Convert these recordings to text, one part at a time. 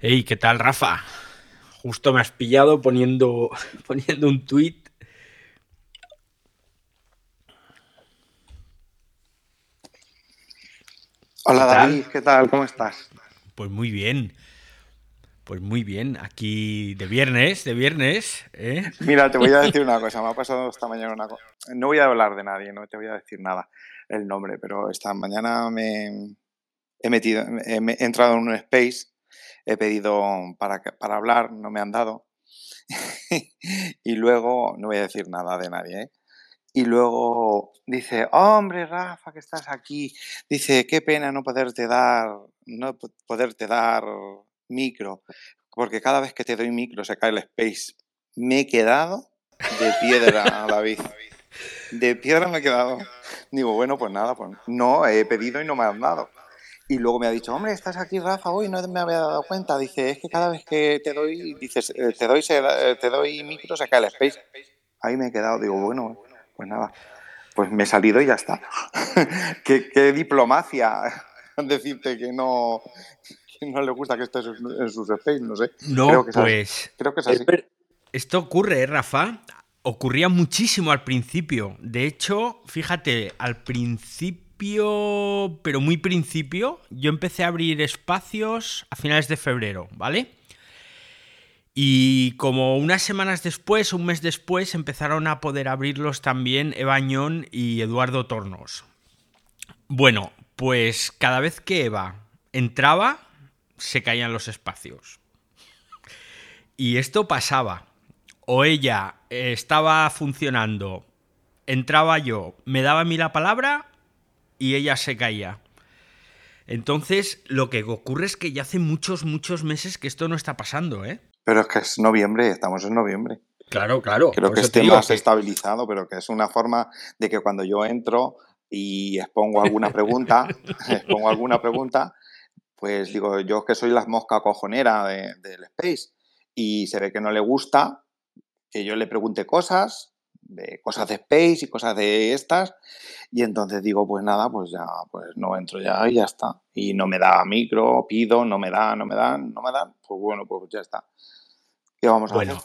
Hey, ¿qué tal, Rafa? Justo me has pillado poniendo, poniendo un tweet. Hola David, ¿qué tal? ¿Cómo estás? Pues muy bien. Pues muy bien. Aquí de viernes, de viernes. ¿eh? Mira, te voy a decir una cosa. Me ha pasado esta mañana una cosa. No voy a hablar de nadie, no te voy a decir nada el nombre, pero esta mañana me he metido, he entrado en un space he pedido para, para hablar, no me han dado. y luego, no voy a decir nada de nadie, ¿eh? Y luego dice, hombre, Rafa, que estás aquí. Dice, qué pena no poderte dar, no poderte dar micro, porque cada vez que te doy micro se cae el space. Me he quedado de piedra, David. De piedra me he quedado. Digo, bueno, pues nada, pues no, he pedido y no me han dado. Y luego me ha dicho, hombre, estás aquí, Rafa, hoy no me había dado cuenta. Dice, es que cada vez que te doy, dices, eh, te doy, eh, te doy micro, se cae el space. Ahí me he quedado, digo, bueno, pues nada, pues me he salido y ya está. ¿Qué, diplomacia decirte que no, no le gusta que estés en sus space, no sé. No, pues. Creo que es así. Esto ocurre, ¿eh, Rafa. Ocurría muchísimo al principio. De hecho, fíjate, al principio pero muy principio, yo empecé a abrir espacios a finales de febrero, ¿vale? Y como unas semanas después, un mes después, empezaron a poder abrirlos también Evañón y Eduardo Tornos. Bueno, pues cada vez que Eva entraba, se caían los espacios. Y esto pasaba. O ella estaba funcionando, entraba yo, me daba a mí la palabra y ella se caía. Entonces, lo que ocurre es que ya hace muchos, muchos meses que esto no está pasando, ¿eh? Pero es que es noviembre, estamos en noviembre. Claro, claro. Creo que esté más estabilizado, pero que es una forma de que cuando yo entro y expongo alguna pregunta, expongo alguna pregunta, pues digo, yo que soy la mosca cojonera del Space y se ve que no le gusta que yo le pregunte cosas, de cosas de Space y cosas de estas. Y entonces digo, pues nada, pues ya, pues no entro ya y ya está. Y no me da micro, pido, no me da, no me dan, no me dan, pues bueno, pues ya está. ¿Qué vamos a bueno,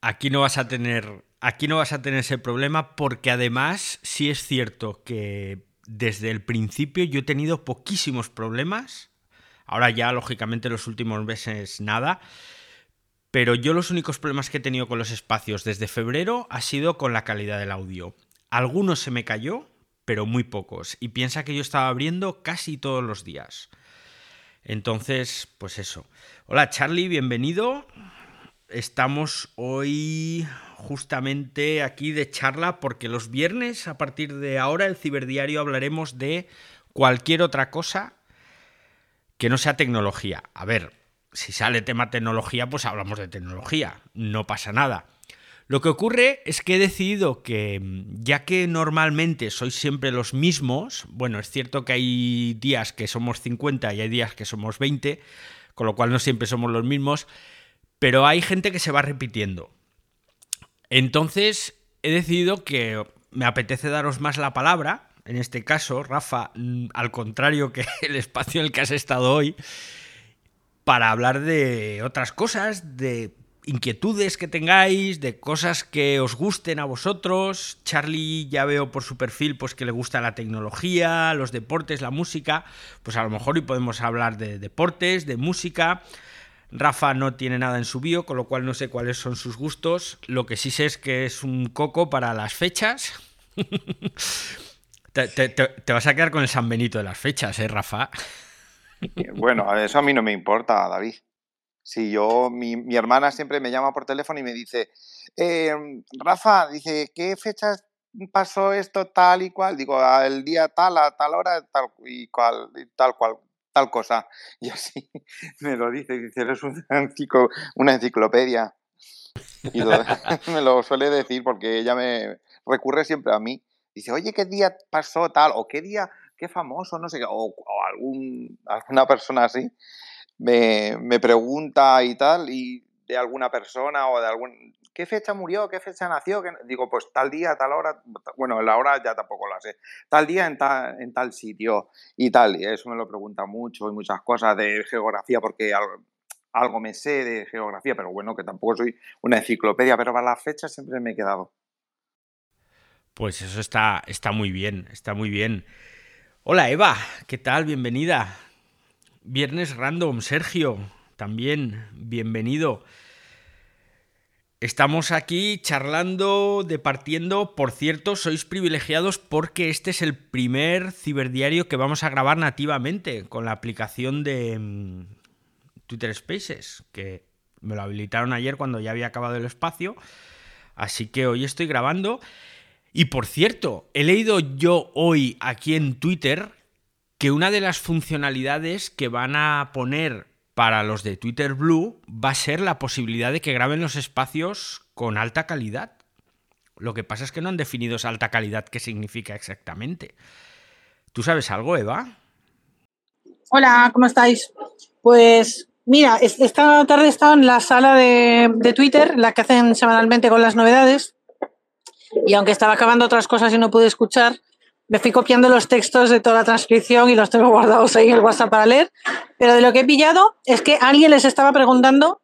Aquí no vas a tener. Aquí no vas a tener ese problema porque además sí es cierto que desde el principio yo he tenido poquísimos problemas. Ahora ya, lógicamente, los últimos meses nada. Pero yo los únicos problemas que he tenido con los espacios desde febrero ha sido con la calidad del audio. Algunos se me cayó, pero muy pocos. Y piensa que yo estaba abriendo casi todos los días. Entonces, pues eso. Hola Charlie, bienvenido. Estamos hoy justamente aquí de charla porque los viernes, a partir de ahora, el ciberdiario hablaremos de cualquier otra cosa que no sea tecnología. A ver, si sale tema tecnología, pues hablamos de tecnología, no pasa nada. Lo que ocurre es que he decidido que, ya que normalmente sois siempre los mismos, bueno, es cierto que hay días que somos 50 y hay días que somos 20, con lo cual no siempre somos los mismos, pero hay gente que se va repitiendo. Entonces, he decidido que me apetece daros más la palabra, en este caso, Rafa, al contrario que el espacio en el que has estado hoy, para hablar de otras cosas, de inquietudes que tengáis, de cosas que os gusten a vosotros. Charlie ya veo por su perfil pues que le gusta la tecnología, los deportes, la música, pues a lo mejor hoy podemos hablar de deportes, de música. Rafa no tiene nada en su bio, con lo cual no sé cuáles son sus gustos. Lo que sí sé es que es un coco para las fechas. te, vas a quedar con el San Benito de las fechas, ¿eh, Rafa? Bueno, eso a mí no me importa, David. Si yo, mi, hermana siempre me llama por teléfono y me dice, em, Rafa, dice, ¿qué fechas pasó esto tal y cual? Digo, el día tal, a tal hora, tal y cual, tal cual, tal cosa. Y así me lo dice, dice, eres una enciclopedia. Y me lo suele decir porque ella me recurre siempre a mí. Dice, oye, ¿qué día pasó tal? O qué día qué famoso, no sé, o, o algún, alguna persona así, me, me, pregunta y tal, y de alguna persona o de algún... ¿Qué fecha murió? ¿Qué fecha nació? Digo, pues tal día, tal hora, bueno, la hora ya tampoco la sé, tal día en tal, en tal sitio y tal, y eso me lo pregunta mucho y muchas cosas de geografía, porque algo me sé de geografía, pero bueno, que tampoco soy una enciclopedia, pero para las fechas siempre me he quedado. Pues eso está, está muy bien, está muy bien. Hola Eva, ¿qué tal? Bienvenida. Viernes Random, Sergio, también, bienvenido. Estamos aquí charlando, departiendo. Por cierto, sois privilegiados porque este es el primer ciberdiario que vamos a grabar nativamente con la aplicación de mm, Twitter Spaces, que me lo habilitaron ayer cuando ya había acabado el espacio. Así que hoy estoy grabando. Y por cierto, he leído yo hoy aquí en Twitter que una de las funcionalidades que van a poner para los de Twitter Blue va a ser la posibilidad de que graben los espacios con alta calidad. Lo que pasa es que no han definido esa alta calidad qué significa exactamente. ¿Tú sabes algo, Eva? Hola, ¿cómo estáis? Pues mira, esta tarde he en la sala de Twitter, la que hacen semanalmente con las novedades, y aunque estaba acabando otras cosas y no pude escuchar, me fui copiando los textos de toda la transcripción y los tengo guardados ahí en el WhatsApp para leer. Pero de lo que he pillado es que alguien les estaba preguntando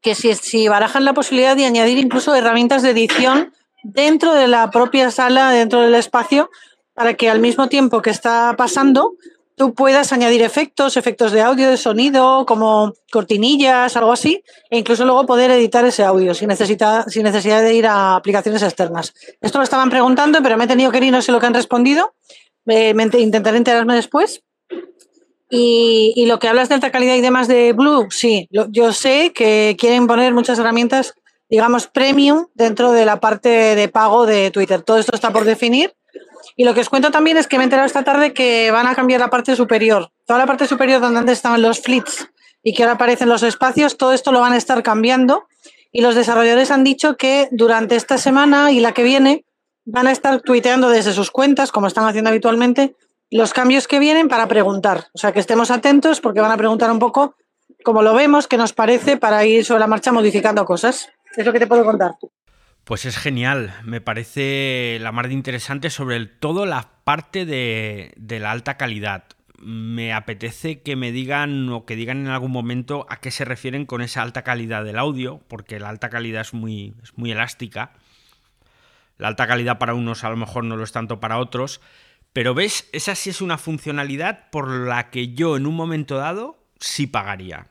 que si, si barajan la posibilidad de añadir incluso herramientas de edición dentro de la propia sala, dentro del espacio, para que al mismo tiempo que está pasando, tú puedas añadir efectos, efectos de audio, de sonido, como cortinillas, algo así, e incluso luego poder editar ese audio sin, necesidad, sin necesidad de ir a aplicaciones externas. Esto lo estaban preguntando, pero me he tenido que ir y no sé lo que han respondido. Eh, intentaré enterarme después. Y, lo que hablas de alta calidad y demás de Blue, sí, yo sé que quieren poner muchas herramientas, digamos, premium dentro de la parte de pago de Twitter. Todo esto está por definir y lo que os cuento también es que me he enterado esta tarde que van a cambiar la parte superior. Toda la parte superior donde antes estaban los flits y que ahora aparecen los espacios, todo esto lo van a estar cambiando. Y los desarrolladores han dicho que durante esta semana y la que viene van a estar tuiteando desde sus cuentas, como están haciendo habitualmente, los cambios que vienen para preguntar. O sea, que estemos atentos porque van a preguntar un poco cómo lo vemos, qué nos parece, para ir sobre la marcha modificando cosas. Es lo que te puedo contar. Pues es genial, me parece la más interesante sobre todo la parte de, de, la alta calidad. Me apetece que me digan o que digan en algún momento a qué se refieren con esa alta calidad del audio, porque la alta calidad es muy, es muy elástica. La alta calidad para unos a lo mejor no lo es tanto para otros, pero ves, esa sí es una funcionalidad por la que yo en un momento dado sí pagaría.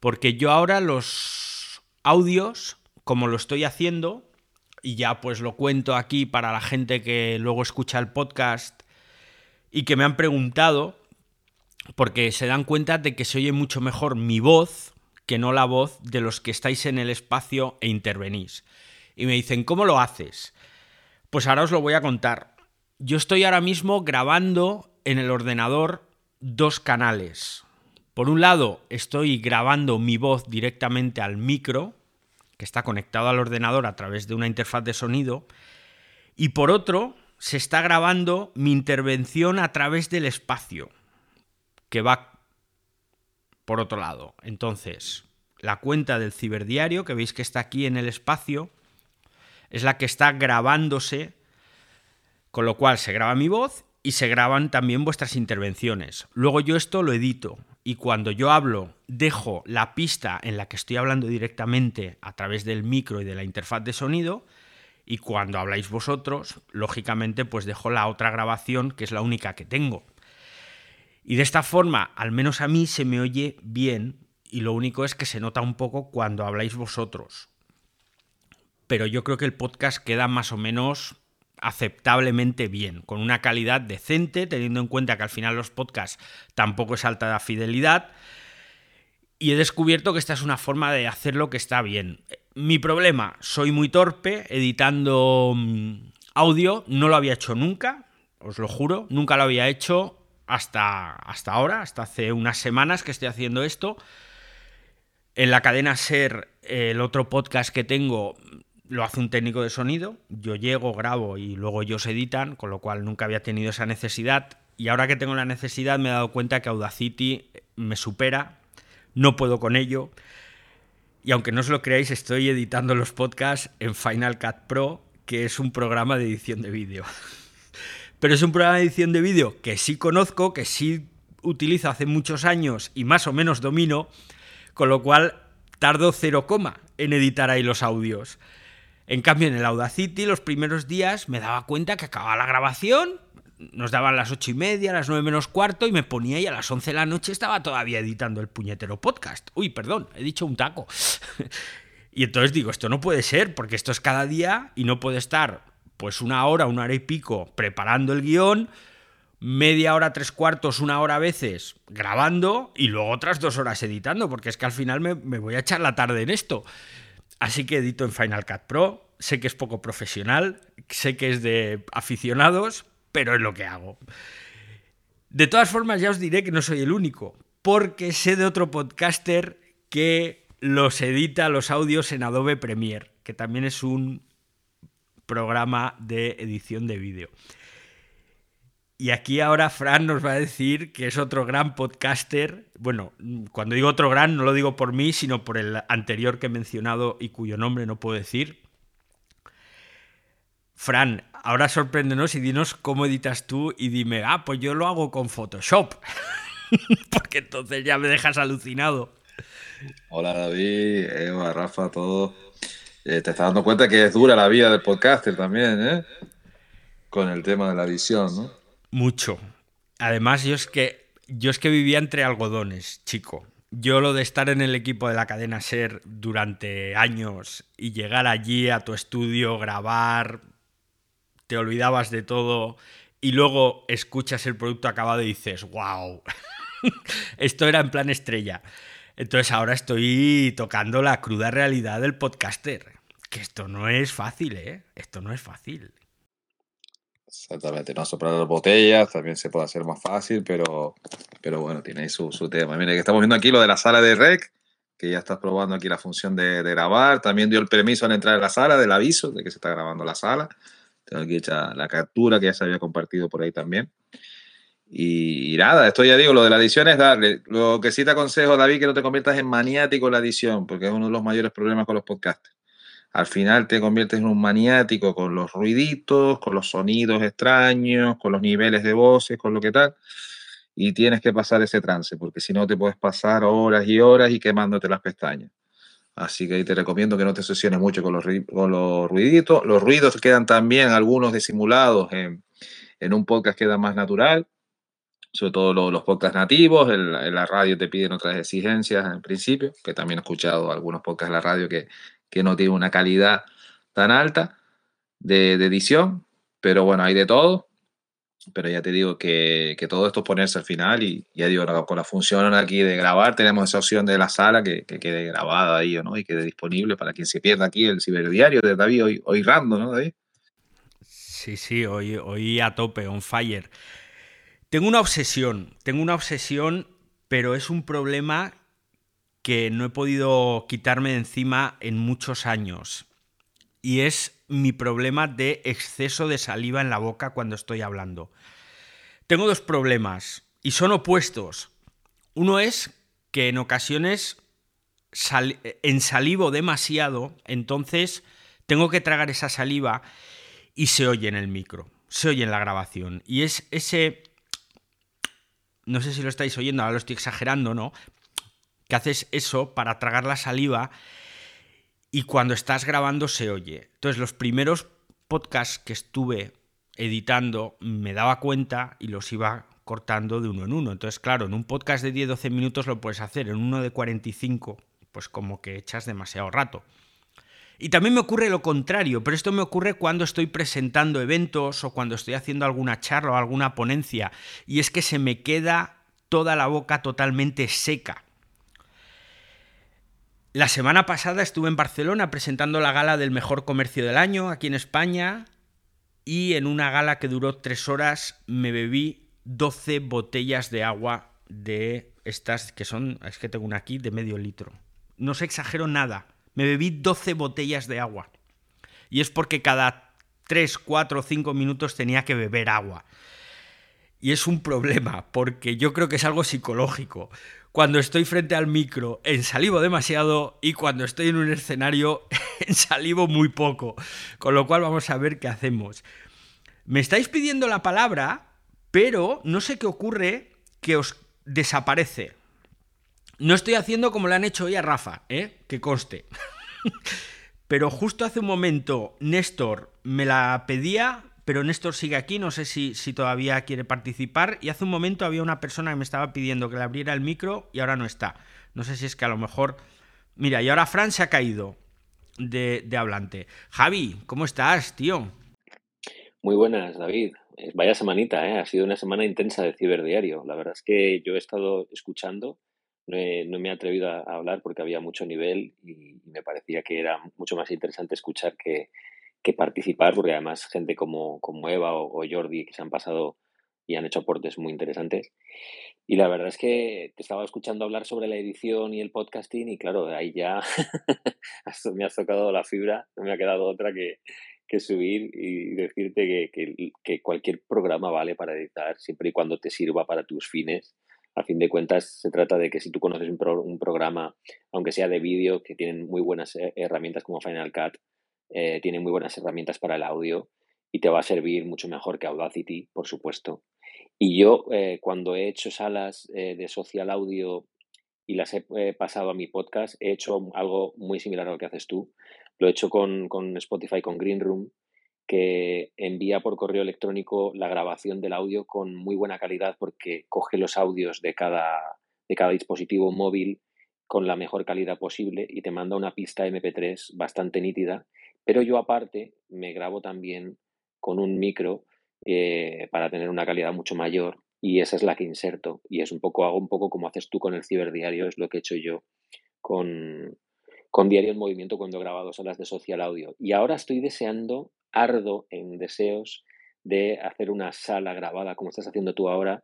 Porque yo ahora los audios como lo estoy haciendo, y ya pues lo cuento aquí para la gente que luego escucha el podcast y que me han preguntado, porque se dan cuenta de que se oye mucho mejor mi voz que no la voz de los que estáis en el espacio e intervenís. Y me dicen, ¿cómo lo haces? Pues ahora os lo voy a contar. Yo estoy ahora mismo grabando en el ordenador dos canales. Por un lado, estoy grabando mi voz directamente al micro, que está conectado al ordenador a través de una interfaz de sonido, y por otro se está grabando mi intervención a través del espacio, que va por otro lado. Entonces, la cuenta del ciberdiario, que veis que está aquí en el espacio, es la que está grabándose, con lo cual se graba mi voz y se graban también vuestras intervenciones. Luego yo esto lo edito y cuando yo hablo dejo la pista en la que estoy hablando directamente a través del micro y de la interfaz de sonido y cuando habláis vosotros, lógicamente pues dejo la otra grabación que es la única que tengo. Y de esta forma, al menos a mí se me oye bien y lo único es que se nota un poco cuando habláis vosotros. Pero yo creo que el podcast queda más o menos aceptablemente bien, con una calidad decente, teniendo en cuenta que al final los podcasts tampoco es alta fidelidad. Y he descubierto que esta es una forma de hacerlo que está bien. Mi problema, soy muy torpe editando mm, audio, no lo había hecho nunca, os lo juro, nunca lo había hecho hasta, hasta ahora, hasta hace unas semanas que estoy haciendo esto. En la cadena Ser, el otro podcast que tengo, lo hace un técnico de sonido, yo llego, grabo y luego ellos editan, con lo cual nunca había tenido esa necesidad y ahora que tengo la necesidad me he dado cuenta que Audacity me supera, no puedo con ello y aunque no os lo creáis estoy editando los podcasts en Final Cut Pro, que es un programa de edición de vídeo. Pero es un programa de edición de vídeo que sí conozco, que sí utilizo hace muchos años y más o menos domino, Con lo cual tardo cero coma en editar ahí los audios. En cambio, en el Audacity, los primeros días me daba cuenta que acababa la grabación, nos daban las ocho y media, las nueve menos cuarto, y me ponía y a las once de la noche estaba todavía editando el puñetero podcast. Uy, perdón, he dicho un taco. y entonces digo, esto no puede ser, porque esto es cada día y no puede estar pues una hora, una hora y pico preparando el guion, media hora, tres cuartos, una hora a veces grabando y luego otras dos horas editando, porque es que al final me, me voy a echar la tarde en esto. Así que edito en Final Cut Pro, sé que es poco profesional, sé que es de aficionados, pero es lo que hago. De todas formas, ya os diré que no soy el único, porque sé de otro podcaster que los edita los audios en Adobe Premiere, que también es un programa de edición de vídeo. Y aquí ahora Fran nos va a decir que es otro gran podcaster. Bueno, cuando digo otro gran, no lo digo por mí, sino por el anterior que he mencionado y cuyo nombre no puedo decir. Fran, ahora sorpréndenos y dinos cómo editas tú y dime, ah, pues yo lo hago con Photoshop. Porque entonces ya me dejas alucinado. Hola David, Eva, Rafa, todos. Eh, te estás dando cuenta que es dura la vida del podcaster también, ¿eh? Con el tema de la edición, ¿no? Mucho. Además, yo es que yo es que vivía entre algodones, chico. Yo lo de estar en el equipo de la cadena Ser durante años y llegar allí a tu estudio, grabar, te olvidabas de todo y luego escuchas el producto acabado y dices, wow, esto era en plan estrella. Entonces ahora estoy tocando la cruda realidad del podcaster. Que esto no es fácil, ¿eh? Esto no es fácil. Exactamente, no soplar las botellas también se puede hacer más fácil, pero, pero bueno, tiene su, su tema. Mira, que estamos viendo aquí lo de la sala de rec, que ya estás probando aquí la función de, de, grabar. También dio el permiso al entrar a la sala del aviso de que se está grabando la sala. Tengo aquí hecha la captura que ya se había compartido por ahí también. Y, y, nada, esto ya digo, lo de la edición es darle. Lo que sí te aconsejo, David, que no te conviertas en maniático en la edición, porque es uno de los mayores problemas con los podcasts. Al final te conviertes en un maniático con los ruiditos, con los sonidos extraños, con los niveles de voces, con lo que tal. Y tienes que pasar ese trance, porque si no te puedes pasar horas y horas y quemándote las pestañas. Así que ahí te recomiendo que no te sesiones mucho con los, los ruiditos. Los ruidos quedan también algunos disimulados en, un podcast queda más natural sobre todo los, los podcasts nativos, la, radio te piden otras exigencias en principio, que también he escuchado algunos podcasts en la radio que, que no tienen una calidad tan alta de, edición, pero bueno, hay de todo. Pero ya te digo que, todo esto es ponerse al final y ya digo, con la función aquí de grabar, tenemos esa opción de la sala que, que quede grabada ahí ¿no? y quede disponible para quien se pierda aquí el ciberdiario de David, hoy, hoy rando, ¿no, David? Sí, sí, hoy, hoy a tope, on fire. Tengo una obsesión, tengo una obsesión, pero es un problema que no he podido quitarme de encima en muchos años. Y es mi problema de exceso de saliva en la boca cuando estoy hablando. Tengo dos problemas y son opuestos. Uno es que en ocasiones sal ensalivo demasiado, entonces tengo que tragar esa saliva y se oye en el micro, se oye en la grabación. Y es ese no sé si lo estáis oyendo, ahora lo estoy exagerando, ¿no? Que haces eso para tragar la saliva y cuando estás grabando se oye. Entonces, los primeros podcasts que estuve editando me daba cuenta y los iba cortando de uno en uno. Entonces, claro, en un podcast de 10-12 minutos lo puedes hacer, en uno de 45, pues como que echas demasiado rato. Y también me ocurre lo contrario, pero esto me ocurre cuando estoy presentando eventos o cuando estoy haciendo alguna charla o alguna ponencia, y es que se me queda toda la boca totalmente seca. La semana pasada estuve en Barcelona presentando la gala del mejor comercio del año aquí en España y en una gala que duró tres horas me bebí 12 botellas de agua de estas que son, es que tengo una aquí de medio litro. No se exagero nada me bebí 12 botellas de agua. Y es porque cada 3, 4 o 5 minutos tenía que beber agua. Y es un problema, porque yo creo que es algo psicológico. Cuando estoy frente al micro, ensalivo demasiado y cuando estoy en un escenario, ensalivo muy poco. Con lo cual vamos a ver qué hacemos. Me estáis pidiendo la palabra, pero no sé qué ocurre que os desaparece. No estoy haciendo como le han hecho hoy a Rafa, ¿eh? Que conste. pero justo hace un momento Néstor me la pedía, pero Néstor sigue aquí, no sé si, si todavía quiere participar. Y hace un momento había una persona que me estaba pidiendo que le abriera el micro y ahora no está. No sé si es que a lo mejor... Mira, y ahora Fran se ha caído de, de hablante. Javi, ¿cómo estás, tío? Muy buenas, David. Vaya semanita, ¿eh? Ha sido una semana intensa de ciberdiario. La verdad es que yo he estado escuchando, no, me he atrevido a, hablar porque había mucho nivel y, me parecía que era mucho más interesante escuchar que, participar, porque además gente como, como Eva o, Jordi que se han pasado y han hecho aportes muy interesantes. Y la verdad es que te estaba escuchando hablar sobre la edición y el podcasting y claro, ahí ya me has tocado la fibra, no me ha quedado otra que, que subir y decirte que, que, cualquier programa vale para editar, siempre y cuando te sirva para tus fines. A fin de cuentas, se trata de que si tú conoces un, un programa, aunque sea de vídeo, que tienen muy buenas eh, herramientas como Final Cut, eh, tienen muy buenas herramientas para el audio y te va a servir mucho mejor que Audacity, por supuesto. Y yo, eh, cuando he hecho salas de social audio y las he pasado a mi podcast, he hecho algo muy similar a lo que haces tú. Lo he hecho con, Spotify, con Green Room, que envía por correo electrónico la grabación del audio con muy buena calidad porque coge los audios de cada, de cada dispositivo móvil con la mejor calidad posible y te manda una pista MP3 bastante nítida. Pero yo aparte me grabo también con un micro eh, para tener una calidad mucho mayor y esa es la que inserto. Y es un poco, hago un poco como haces tú con el ciberdiario, es lo que he hecho yo con, con Diario en Movimiento cuando he grabado salas de social audio. Y ahora estoy deseando, ardo en deseos de hacer una sala grabada como estás haciendo tú ahora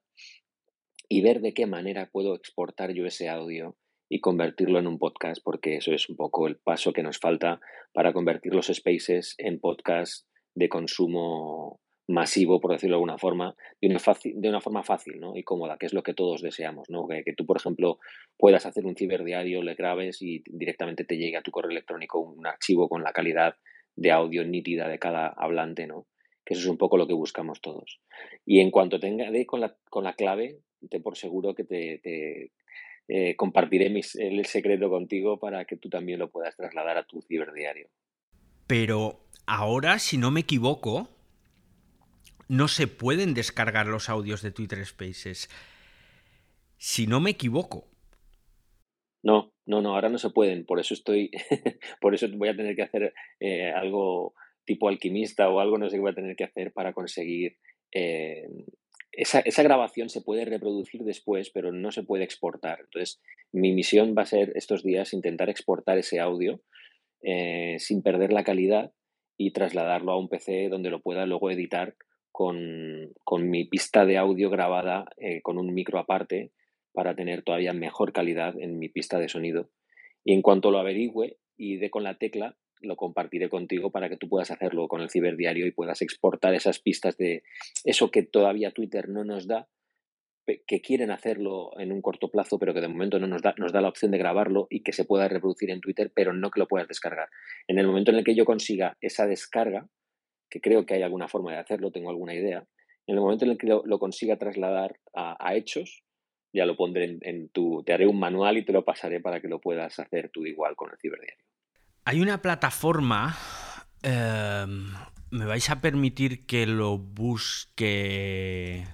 y ver de qué manera puedo exportar yo ese audio y convertirlo en un podcast, porque eso es un poco el paso que nos falta para convertir los spaces en podcast de consumo masivo, por decirlo de alguna forma, de una, forma fácil ¿no? y cómoda, que es lo que todos deseamos. ¿no? Que, tú, por ejemplo, puedas hacer un ciberdiario, le grabes y directamente te llegue a tu correo electrónico un archivo con la calidad de audio nítida de cada hablante, ¿no? que eso es un poco lo que buscamos todos. Y en cuanto tenga de con la, con la clave, te por seguro que te, eh, compartiré el secreto contigo para que tú también lo puedas trasladar a tu ciberdiario. Pero ahora, si no me equivoco, no se pueden descargar los audios de Twitter Spaces. Si no me equivoco. No, no, no, ahora no se pueden. Por eso estoy, por eso voy a tener que hacer eh, algo tipo alquimista o algo, no sé qué voy a tener que hacer para conseguir. Eh, esa, esa, grabación se puede reproducir después, pero no se puede exportar. Entonces, mi misión va a ser estos días intentar exportar ese audio eh, sin perder la calidad y trasladarlo a un PC donde lo pueda luego editar con, mi pista de audio grabada eh, con un micro aparte para tener todavía mejor calidad en mi pista de sonido. Y en cuanto lo averigüe y dé con la tecla, lo compartiré contigo para que tú puedas hacerlo con el ciberdiario y puedas exportar esas pistas de eso que todavía Twitter no nos da, que quieren hacerlo en un corto plazo, pero que de momento no nos da, nos da la opción de grabarlo y que se pueda reproducir en Twitter, pero no que lo puedas descargar. En el momento en el que yo consiga esa descarga, que creo que hay alguna forma de hacerlo, tengo alguna idea. En el momento en el que lo, consiga trasladar a, hechos, ya lo pondré en, tu. Te haré un manual y te lo pasaré para que lo puedas hacer tú igual con el ciberdiario. Hay una plataforma. Em, me vais a permitir que lo busque.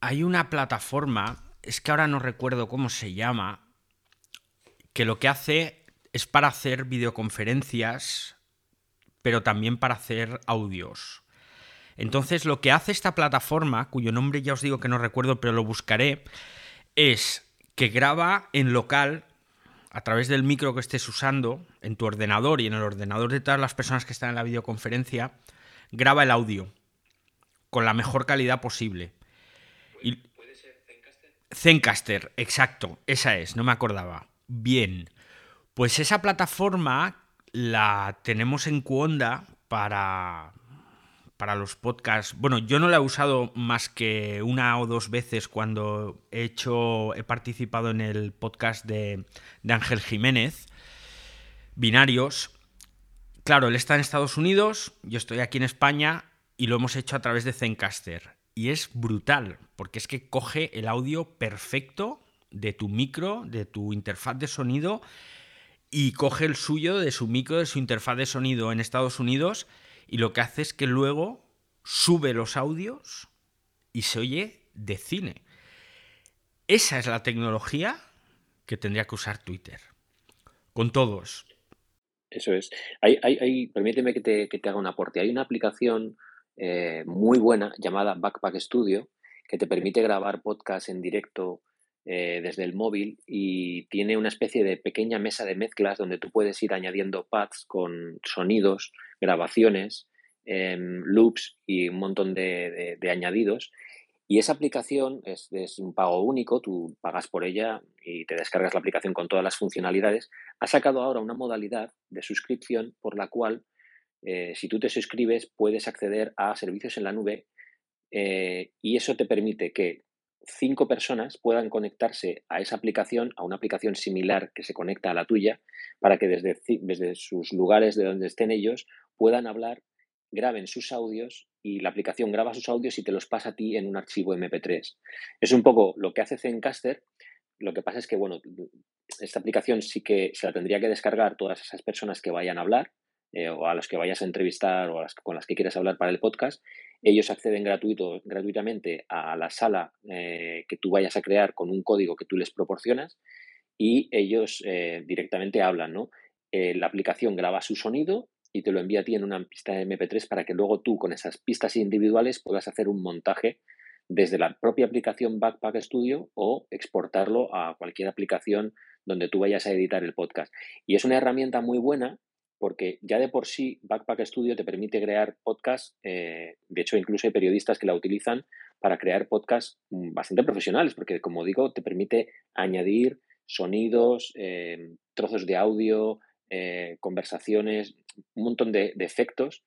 Hay una plataforma, es que ahora no recuerdo cómo se llama, que lo que hace es para hacer videoconferencias pero también para hacer audios. Entonces lo que hace esta plataforma, cuyo nombre ya os digo que no recuerdo, pero lo buscaré, es que graba en local a través del micro que estés usando en tu ordenador y en el ordenador de todas las personas que están en la videoconferencia, graba el audio con la mejor calidad posible. ¿Puede ser Zencaster? Zencaster, exacto, esa es, no me acordaba. Bien, pues esa plataforma la tenemos en Cuonda para, para los podcasts. Bueno, yo no la he usado más que una o dos veces cuando he hecho, he participado en el podcast de, de Ángel Jiménez, Binarios. Claro, él está en Estados Unidos, yo estoy aquí en España y lo hemos hecho a través de Zencaster. y es brutal, porque es que coge el audio perfecto de tu micro, de tu interfaz de sonido, y coge el suyo de su micro, de su interfaz de sonido en Estados Unidos, y lo que hace es que luego sube los audios y se oye de cine. Esa es la tecnología que tendría que usar Twitter. Con todos. Eso es. Hay, permíteme que te, que te, haga un aporte. Hay una aplicación eh, muy buena llamada Backpack Studio que te permite grabar podcast en directo eh, desde el móvil y tiene una especie de pequeña mesa de mezclas donde tú puedes ir añadiendo pads con sonidos, grabaciones, em, loops y un montón de añadidos y esa aplicación es, un pago único, tú pagas por ella y te descargas la aplicación con todas las funcionalidades. Ha sacado ahora una modalidad de suscripción por la cual, eh, si tú te suscribes, puedes acceder a servicios en la nube eh, y eso te permite que cinco personas puedan conectarse a esa aplicación, a una aplicación similar que se conecta a la tuya, para que desde, desde sus lugares de donde estén ellos puedan hablar graben sus audios y la aplicación graba sus audios y te los pasa a ti en un archivo MP3. Es un poco lo que hace Zencaster. Lo que pasa es que, bueno, esta aplicación sí que se la tendría que descargar todas esas personas que vayan a hablar eh, o a los que vayas a entrevistar o las, con las que quieras hablar para el podcast. Ellos acceden gratuitamente a la sala eh, que tú vayas a crear con un código que tú les proporcionas y ellos eh, directamente hablan, ¿no? la aplicación graba su sonido y te lo envía a ti en una pista MP3 para que luego tú con esas pistas individuales puedas hacer un montaje desde la propia aplicación Backpack Studio o exportarlo a cualquier aplicación donde tú vayas a editar el podcast. Y es una herramienta muy buena porque ya de por sí Backpack Studio te permite crear podcasts, eh, de hecho incluso hay periodistas que la utilizan para crear podcasts mm, bastante profesionales, porque como digo, te permite añadir sonidos, eh, trozos de audio, eh, conversaciones, un montón de, efectos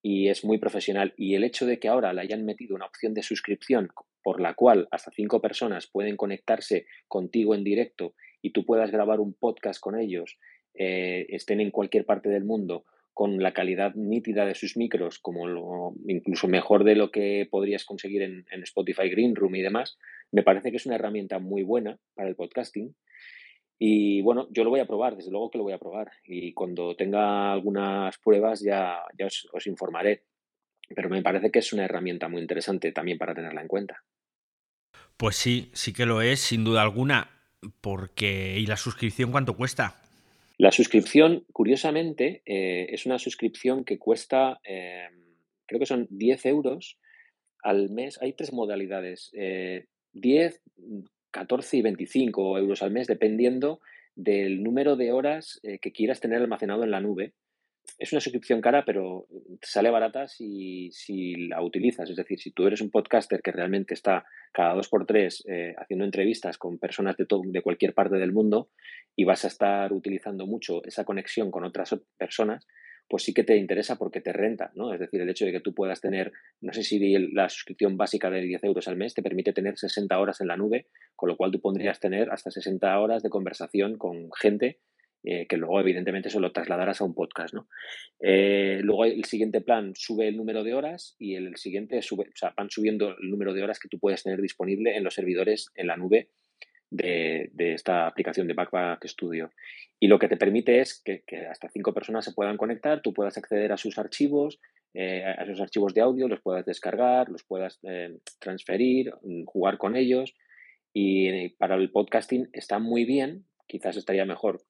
y es muy profesional. Y el hecho de que ahora le hayan metido una opción de suscripción por la cual hasta cinco personas pueden conectarse contigo en directo y tú puedas grabar un podcast con ellos, eh, estén en cualquier parte del mundo, con la calidad nítida de sus micros, como lo, incluso mejor de lo que podrías conseguir en, Spotify Green Room y demás, me parece que es una herramienta muy buena para el podcasting y bueno, yo lo voy a probar, desde luego que lo voy a probar. Y cuando tenga algunas pruebas ya, ya os, informaré. Pero me parece que es una herramienta muy interesante también para tenerla en cuenta. Pues sí, sí que lo es, sin duda alguna. Porque. ¿Y la suscripción cuánto cuesta? La suscripción, curiosamente, eh, es una suscripción que cuesta, eh, creo que son 10 euros al mes. Hay tres modalidades. 10, eh, 14 y 25 euros al mes, dependiendo del número de horas eh, que quieras tener almacenado en la nube. Es una suscripción cara, pero sale barata si, si la utilizas. Es decir, si tú eres un podcaster que realmente está cada dos por tres eh, haciendo entrevistas con personas de, de cualquier parte del mundo y vas a estar utilizando mucho esa conexión con otras personas, pues sí que te interesa porque te renta, ¿no? Es decir, el hecho de que tú puedas tener, no sé si la suscripción básica de 10 euros al mes te permite tener 60 horas en la nube, con lo cual tú podrías tener hasta 60 horas de conversación con gente eh, que luego evidentemente eso lo trasladarás a un podcast, ¿no? Eh, luego el siguiente plan sube el número de horas y el siguiente sube, o sea, van subiendo el número de horas que tú puedes tener disponible en los servidores en la nube de, esta aplicación de Backpack Studio. Y lo que te permite es que, hasta cinco personas se puedan conectar, tú puedas acceder a sus archivos, eh, a esos archivos de audio, los puedas descargar, los puedas eh, transferir, mm, jugar con ellos. Y para el podcasting está muy bien, quizás estaría mejor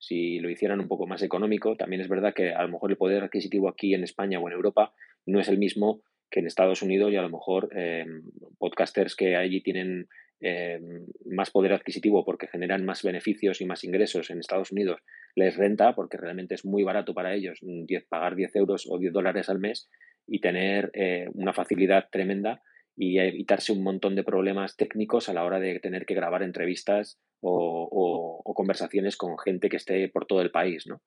si lo hicieran un poco más económico. También es verdad que a lo mejor el poder adquisitivo aquí en España o en Europa no es el mismo que en Estados Unidos y a lo mejor podcasters que allí tienen eh, más poder adquisitivo porque generan más beneficios y más ingresos en Estados Unidos, les renta porque realmente es muy barato para ellos 10, pagar 10 euros o 10 dólares al mes y tener eh, una facilidad tremenda y evitarse un montón de problemas técnicos a la hora de tener que grabar entrevistas o, conversaciones con gente que esté por todo el país. ¿no?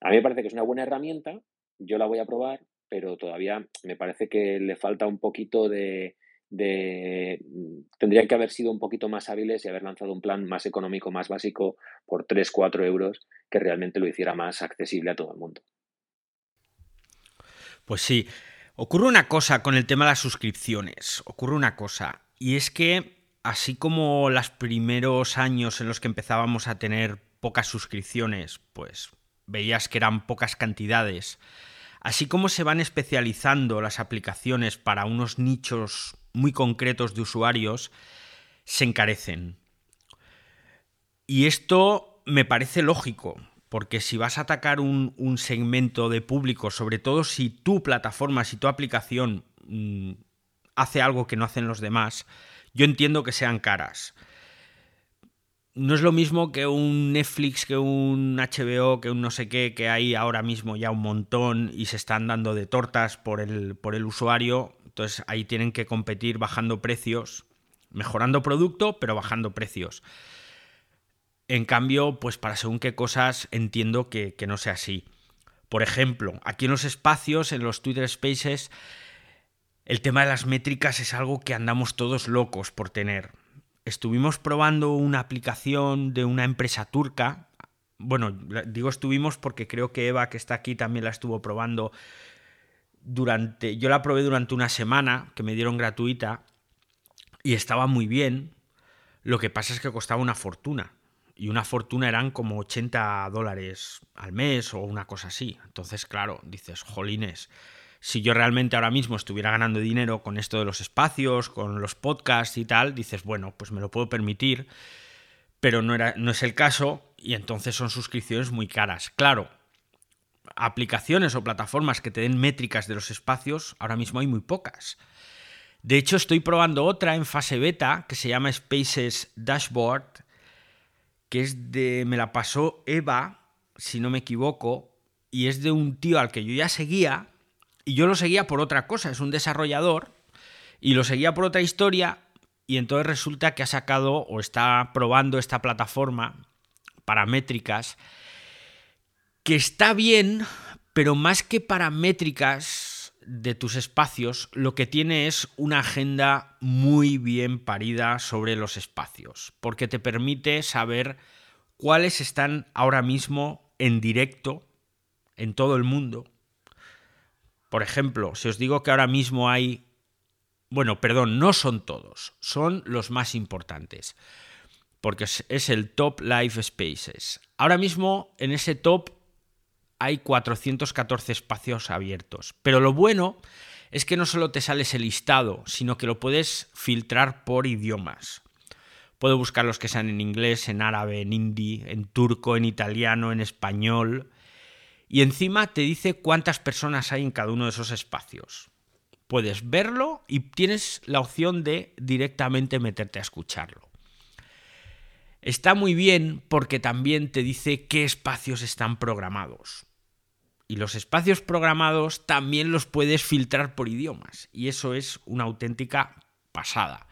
A mí me parece que es una buena herramienta, yo la voy a probar, pero todavía me parece que le falta un poquito de, de mm, tendrían que haber sido un poquito más hábiles y haber lanzado un plan más económico, más básico por 3, 4 euros que realmente lo hiciera más accesible a todo el mundo. Pues sí. Ocurre una cosa con el tema de las suscripciones. Ocurre una cosa. Y es que, así como los primeros años en los que empezábamos a tener pocas suscripciones, pues veías que eran pocas cantidades, así como se van especializando las aplicaciones para unos nichos muy concretos de usuarios, se encarecen. Y esto me parece lógico, porque si vas a atacar un, segmento de público, sobre todo si tu plataforma, si tu aplicación mm, hace algo que no hacen los demás, yo entiendo que sean caras. No es lo mismo que un Netflix, que un HBO, que un no sé qué, que hay ahora mismo ya un montón y se están dando de tortas por el, por el usuario. Entonces ahí tienen que competir bajando precios, mejorando producto, pero bajando precios. En cambio, pues para según qué cosas entiendo que, no sea así. Por ejemplo, aquí en los espacios, en los Twitter Spaces, el tema de las métricas es algo que andamos todos locos por tener. Estuvimos probando una aplicación de una empresa turca. Bueno, digo estuvimos porque creo que Eva, que está aquí, también la estuvo probando durante. Yo la probé durante una semana, que me dieron gratuita, y estaba muy bien. Lo que pasa es que costaba una fortuna y una fortuna eran como 80 dólares al mes o una cosa así. Entonces, claro, dices, jolines, si yo realmente ahora mismo estuviera ganando dinero con esto de los espacios, con los podcasts y tal, dices, bueno, pues me lo puedo permitir, pero no, era, no es el caso y entonces son suscripciones muy caras. Claro, aplicaciones o plataformas que te den métricas de los espacios, ahora mismo hay muy pocas. De hecho, estoy probando otra en fase beta que se llama Spaces Dashboard, que es de. me la pasó Eva, si no me equivoco, y es de un tío al que yo ya seguía, y yo lo seguía por otra cosa, es un desarrollador, y lo seguía por otra historia, y entonces resulta que ha sacado o está probando esta plataforma para métricas, que está bien, pero más que para métricas de tus espacios lo que tiene es una agenda muy bien parida sobre los espacios, porque te permite saber cuáles están ahora mismo en directo en todo el mundo. Por ejemplo, si os digo que ahora mismo hay, bueno, perdón, no son todos, son los más importantes, porque es el top live spaces. Ahora mismo en ese top hay 414 espacios abiertos. Pero lo bueno es que no solo te sale ese listado, sino que lo puedes filtrar por idiomas. Puedo buscar los que sean en inglés, en árabe, en hindi, en turco, en italiano, en español. Y encima te dice cuántas personas hay en cada uno de esos espacios. Puedes verlo y tienes la opción de directamente meterte a escucharlo. Está muy bien porque también te dice qué espacios están programados. Y los espacios programados también los puedes filtrar por idiomas. Y eso es una auténtica pasada.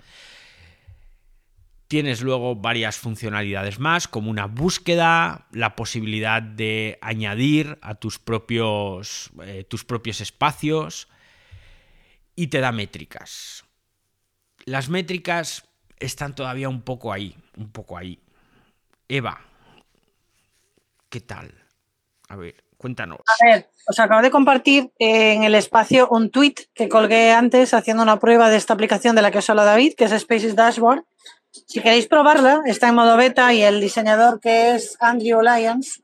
Tienes luego varias funcionalidades más, como una búsqueda, la posibilidad de añadir a tus propios, eh, tus propios espacios y te da métricas. Las métricas están todavía un poco ahí, un poco ahí. Eva, ¿qué tal? A ver, cuéntanos. A ver, os acabo de compartir en el espacio un tweet que colgué antes haciendo una prueba de esta aplicación de la que os habla David, que es Spaces Dashboard. Si queréis probarla, está en modo beta y el diseñador que es Andrew Lyons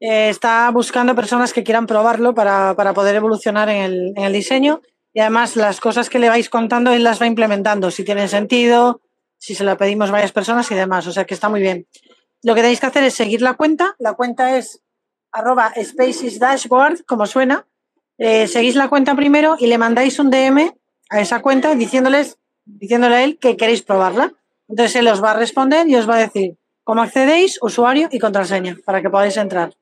eh, está buscando personas que quieran probarlo para, poder evolucionar en el, en el diseño y además las cosas que le vais contando él las va implementando, si tienen sentido, si se lo pedimos varias personas y demás. O sea que está muy bien lo que tenéis que hacer es seguir la cuenta. La cuenta es arroba spaces dashboard, como suena. Eh, seguís la cuenta primero y le mandáis un DM a esa cuenta diciéndoles, diciéndole a él que queréis probarla. Entonces él os va a responder y os va a decir cómo accedéis, usuario y contraseña para que podáis entrar.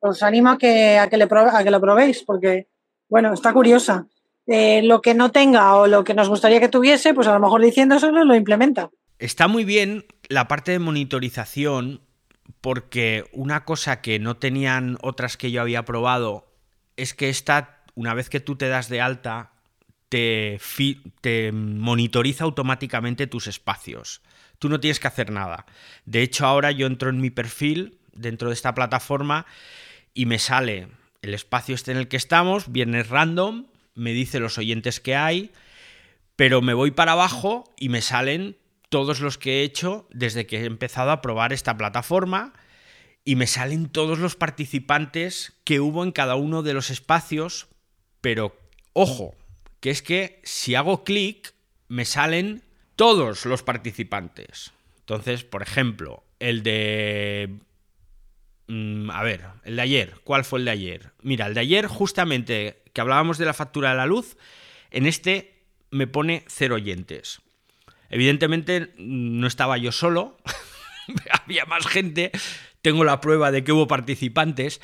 Os animo a que, a que, le a que lo probéis porque, bueno, está curiosa. Eh, lo que no tenga o lo que nos gustaría que tuviese, pues a lo mejor diciéndoselo lo implementa. Está muy bien la parte de monitorización porque una cosa que no tenían otras que yo había probado es que esta, una vez que tú te das de alta, te, te monitoriza automáticamente tus espacios. Tú no tienes que hacer nada. De hecho, ahora yo entro en mi perfil dentro de esta plataforma y me sale el espacio este en el que estamos, viernes random, me dice los oyentes que hay, pero me voy para abajo y me salen todos los que he hecho desde que he empezado a probar esta plataforma y me salen todos los participantes que hubo en cada uno de los espacios, pero ojo, que es que si hago clic me salen todos los participantes. Entonces, por ejemplo, el de... Mm, a ver, el de ayer. ¿Cuál fue el de ayer? Mira, el de ayer justamente que hablábamos de la factura de la luz, en este me pone cero oyentes. Evidentemente no estaba yo solo, había más gente, tengo la prueba de que hubo participantes,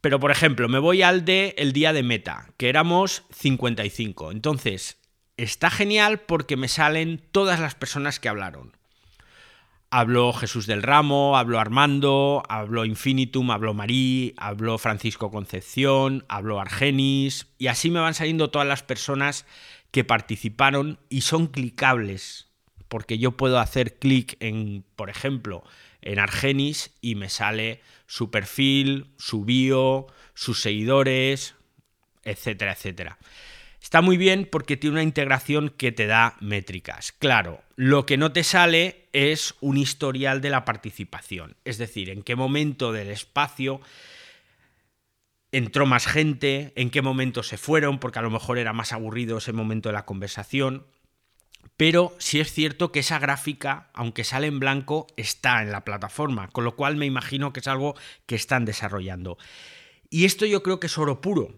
pero por ejemplo, me voy al de el día de meta, que éramos 55. Entonces, está genial porque me salen todas las personas que hablaron. Habló Jesús del Ramo, habló Armando, habló Infinitum, habló Marí, habló Francisco Concepción, habló Argenis, y así me van saliendo todas las personas que participaron y son clicables, porque yo puedo hacer clic en, por ejemplo, en Argenis y me sale su perfil, su bio, sus seguidores, etcétera, etcétera. Está muy bien porque tiene una integración que te da métricas. Claro, lo que no te sale es un historial de la participación, es decir, en qué momento del espacio entró más gente, en qué momento se fueron, porque a lo mejor era más aburrido ese momento de la conversación. Pero sí es cierto que esa gráfica, aunque sale en blanco, está en la plataforma, con lo cual me imagino que es algo que están desarrollando. Y esto yo creo que es oro puro,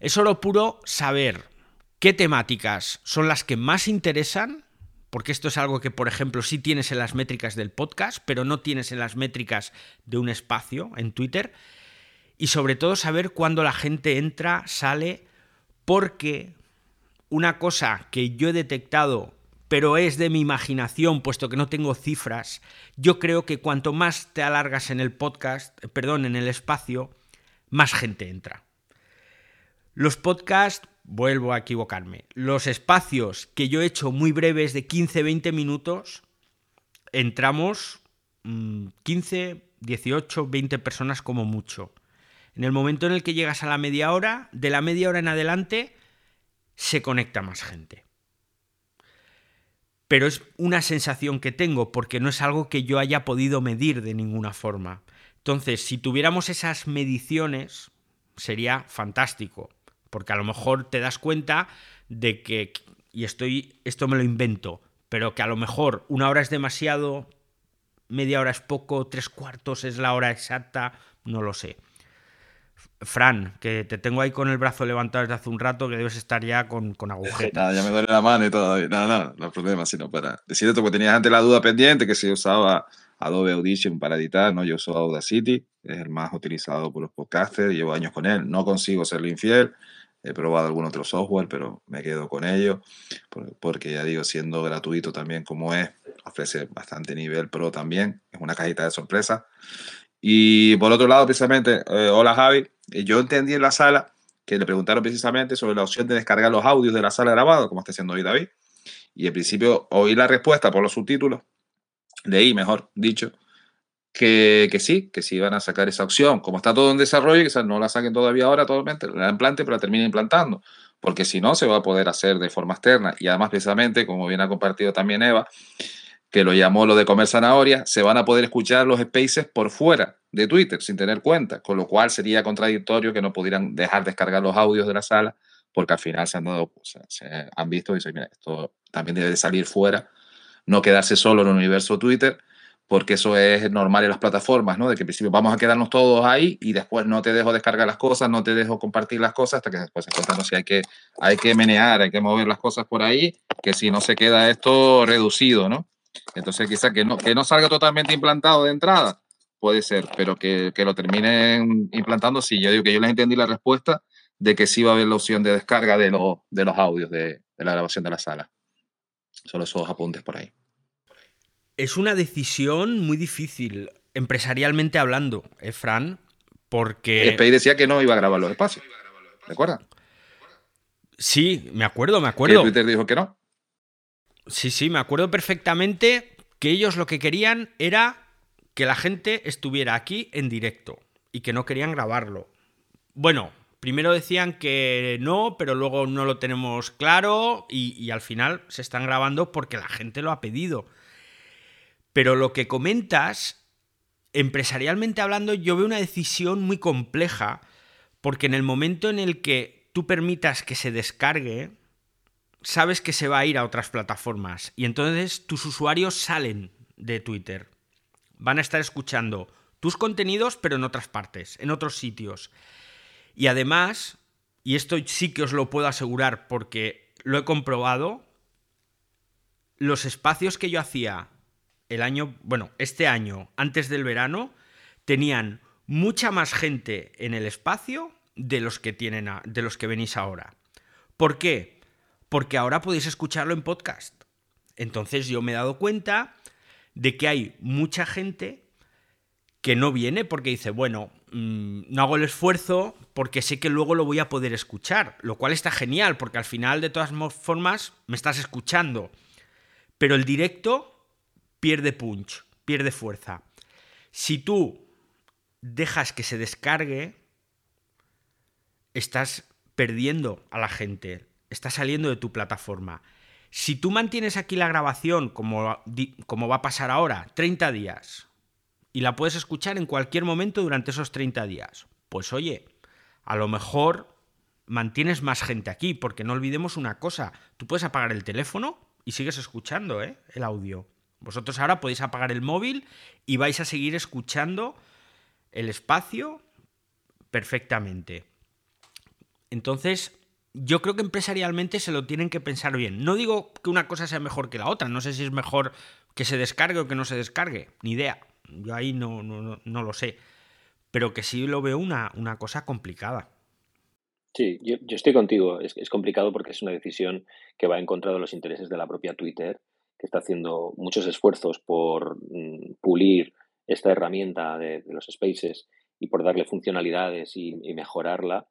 es solo puro saber qué temáticas son las que más interesan, porque esto es algo que, por ejemplo, sí tienes en las métricas del podcast, pero no tienes en las métricas de un espacio en Twitter. Y sobre todo saber cuándo la gente entra, sale, porque una cosa que yo he detectado, pero es de mi imaginación, puesto que no tengo cifras, yo creo que cuanto más te alargas en el podcast, perdón, en el espacio, más gente entra. Los podcasts, vuelvo a equivocarme, los espacios que yo he hecho muy breves de 15-20 minutos, entramos 15, 18, 20 personas como mucho. En el momento en el que llegas a la media hora, de la media hora en adelante, se conecta más gente. Pero es una sensación que tengo porque no es algo que yo haya podido medir de ninguna forma. Entonces, si tuviéramos esas mediciones, sería fantástico porque a lo mejor te das cuenta de que, y estoy, esto me lo invento, pero que a lo mejor una hora es demasiado, media hora es poco, tres cuartos es la hora exacta, no lo sé. Fran, que te tengo ahí con el brazo levantado desde hace un rato, que debes estar ya con, con agujeta. Nada, ya me duele la mano y todo. Nada, nada, no hay problema, sino para decirte porque tenías antes la duda pendiente que si usaba Adobe Audition para editar, ¿no? Yo uso Audacity, es el más utilizado por los podcasters, llevo años con él, no consigo serle infiel, He probado algún otro software, pero me quedo con ello, porque ya digo, siendo gratuito también como es, ofrece bastante nivel pro también, es una cajita de sorpresa. Y por otro lado, precisamente, eh, hola Javi, eh, yo entendí en la sala que le preguntaron precisamente sobre la opción de descargar los audios de la sala grabada, como está haciendo hoy David. Y en principio oí la respuesta por los subtítulos, leí, mejor dicho, que, que, sí, que sí van a sacar esa opción. Como está todo en desarrollo, quizás no la saquen todavía ahora totalmente, la implante, pero la terminen implantando. Porque si no, se va a poder hacer de forma externa. Y además, precisamente, como bien ha compartido también Eva, que lo llamó lo de comer zanahoria, se van a poder escuchar los spaces por fuera de Twitter sin tener cuenta, con lo cual sería contradictorio que no pudieran dejar descargar los audios de la sala, porque al final se han dado, se han visto y dicen, mira, esto también debe de salir fuera, no quedarse solo en el universo Twitter, porque eso es normal en las plataformas, ¿no? De que en principio vamos a quedarnos todos ahí y después no te dejo descargar las cosas, no te dejo compartir las cosas hasta que después cuentan si hay que, hay que menear, hay que mover las cosas por ahí, que si no se queda esto reducido, ¿no? Entonces quizá que no, que no salga totalmente implantado de entrada, puede ser, pero que, que lo terminen implantando, sí, yo digo que yo les entendí la respuesta de que sí va a haber la opción de descarga de, de los audios de, de la grabación de la sala. Solo esos apuntes por ahí. Es una decisión muy difícil, empresarialmente hablando, ¿eh, Fran? Porque. Space decía que no iba a grabar los espacios. ¿Recuerdas? Sí, me acuerdo, me acuerdo. ¿Que Twitter dijo que no? Sí, sí, me acuerdo perfectamente que ellos lo que querían era que la gente estuviera aquí en directo y que no querían grabarlo. Bueno, primero decían que no, pero luego no lo tenemos claro y, al final se están grabando porque la gente lo ha pedido. Pero lo que comentas, empresarialmente hablando, yo veo una decisión muy compleja porque en el momento en el que tú permitas que se descargue, sabes que se va a ir a otras plataformas y entonces tus usuarios salen de Twitter. Van a estar escuchando tus contenidos, pero en otras partes, en otros sitios. Y además, y esto sí que os lo puedo asegurar porque lo he comprobado, los espacios que yo hacía el año, bueno, este año, antes del verano, tenían mucha más gente en el espacio de los que tienen de los que venís ahora. ¿Por qué? Porque ahora podéis escucharlo en podcast. Entonces yo me he dado cuenta de que hay mucha gente que no viene porque dice, bueno, mm, no hago el esfuerzo porque sé que luego lo voy a poder escuchar, lo cual está genial porque al final de todas formas me estás escuchando. Pero el directo pierde punch, pierde fuerza. Si tú dejas que se descargue, estás perdiendo a la gente, estás saliendo de tu plataforma. Si tú mantienes aquí la grabación, como, como va a pasar ahora, 30 días, y la puedes escuchar en cualquier momento durante esos 30 días, pues oye, a lo mejor mantienes más gente aquí, porque no olvidemos una cosa, tú puedes apagar el teléfono y sigues escuchando ¿eh? el audio. Vosotros ahora podéis apagar el móvil y vais a seguir escuchando el espacio perfectamente. Entonces, yo creo que empresarialmente se lo tienen que pensar bien. No digo que una cosa sea mejor que la otra, no sé si es mejor que se descargue o que no se descargue, ni idea. Yo ahí no, no, lo sé. Pero que sí lo veo una, una cosa complicada. Sí, yo, estoy contigo. Es, es, complicado porque es una decisión que va en contra de los intereses de la propia Twitter que está haciendo muchos esfuerzos por mm, pulir esta herramienta de, los spaces y por darle funcionalidades y, mejorarla.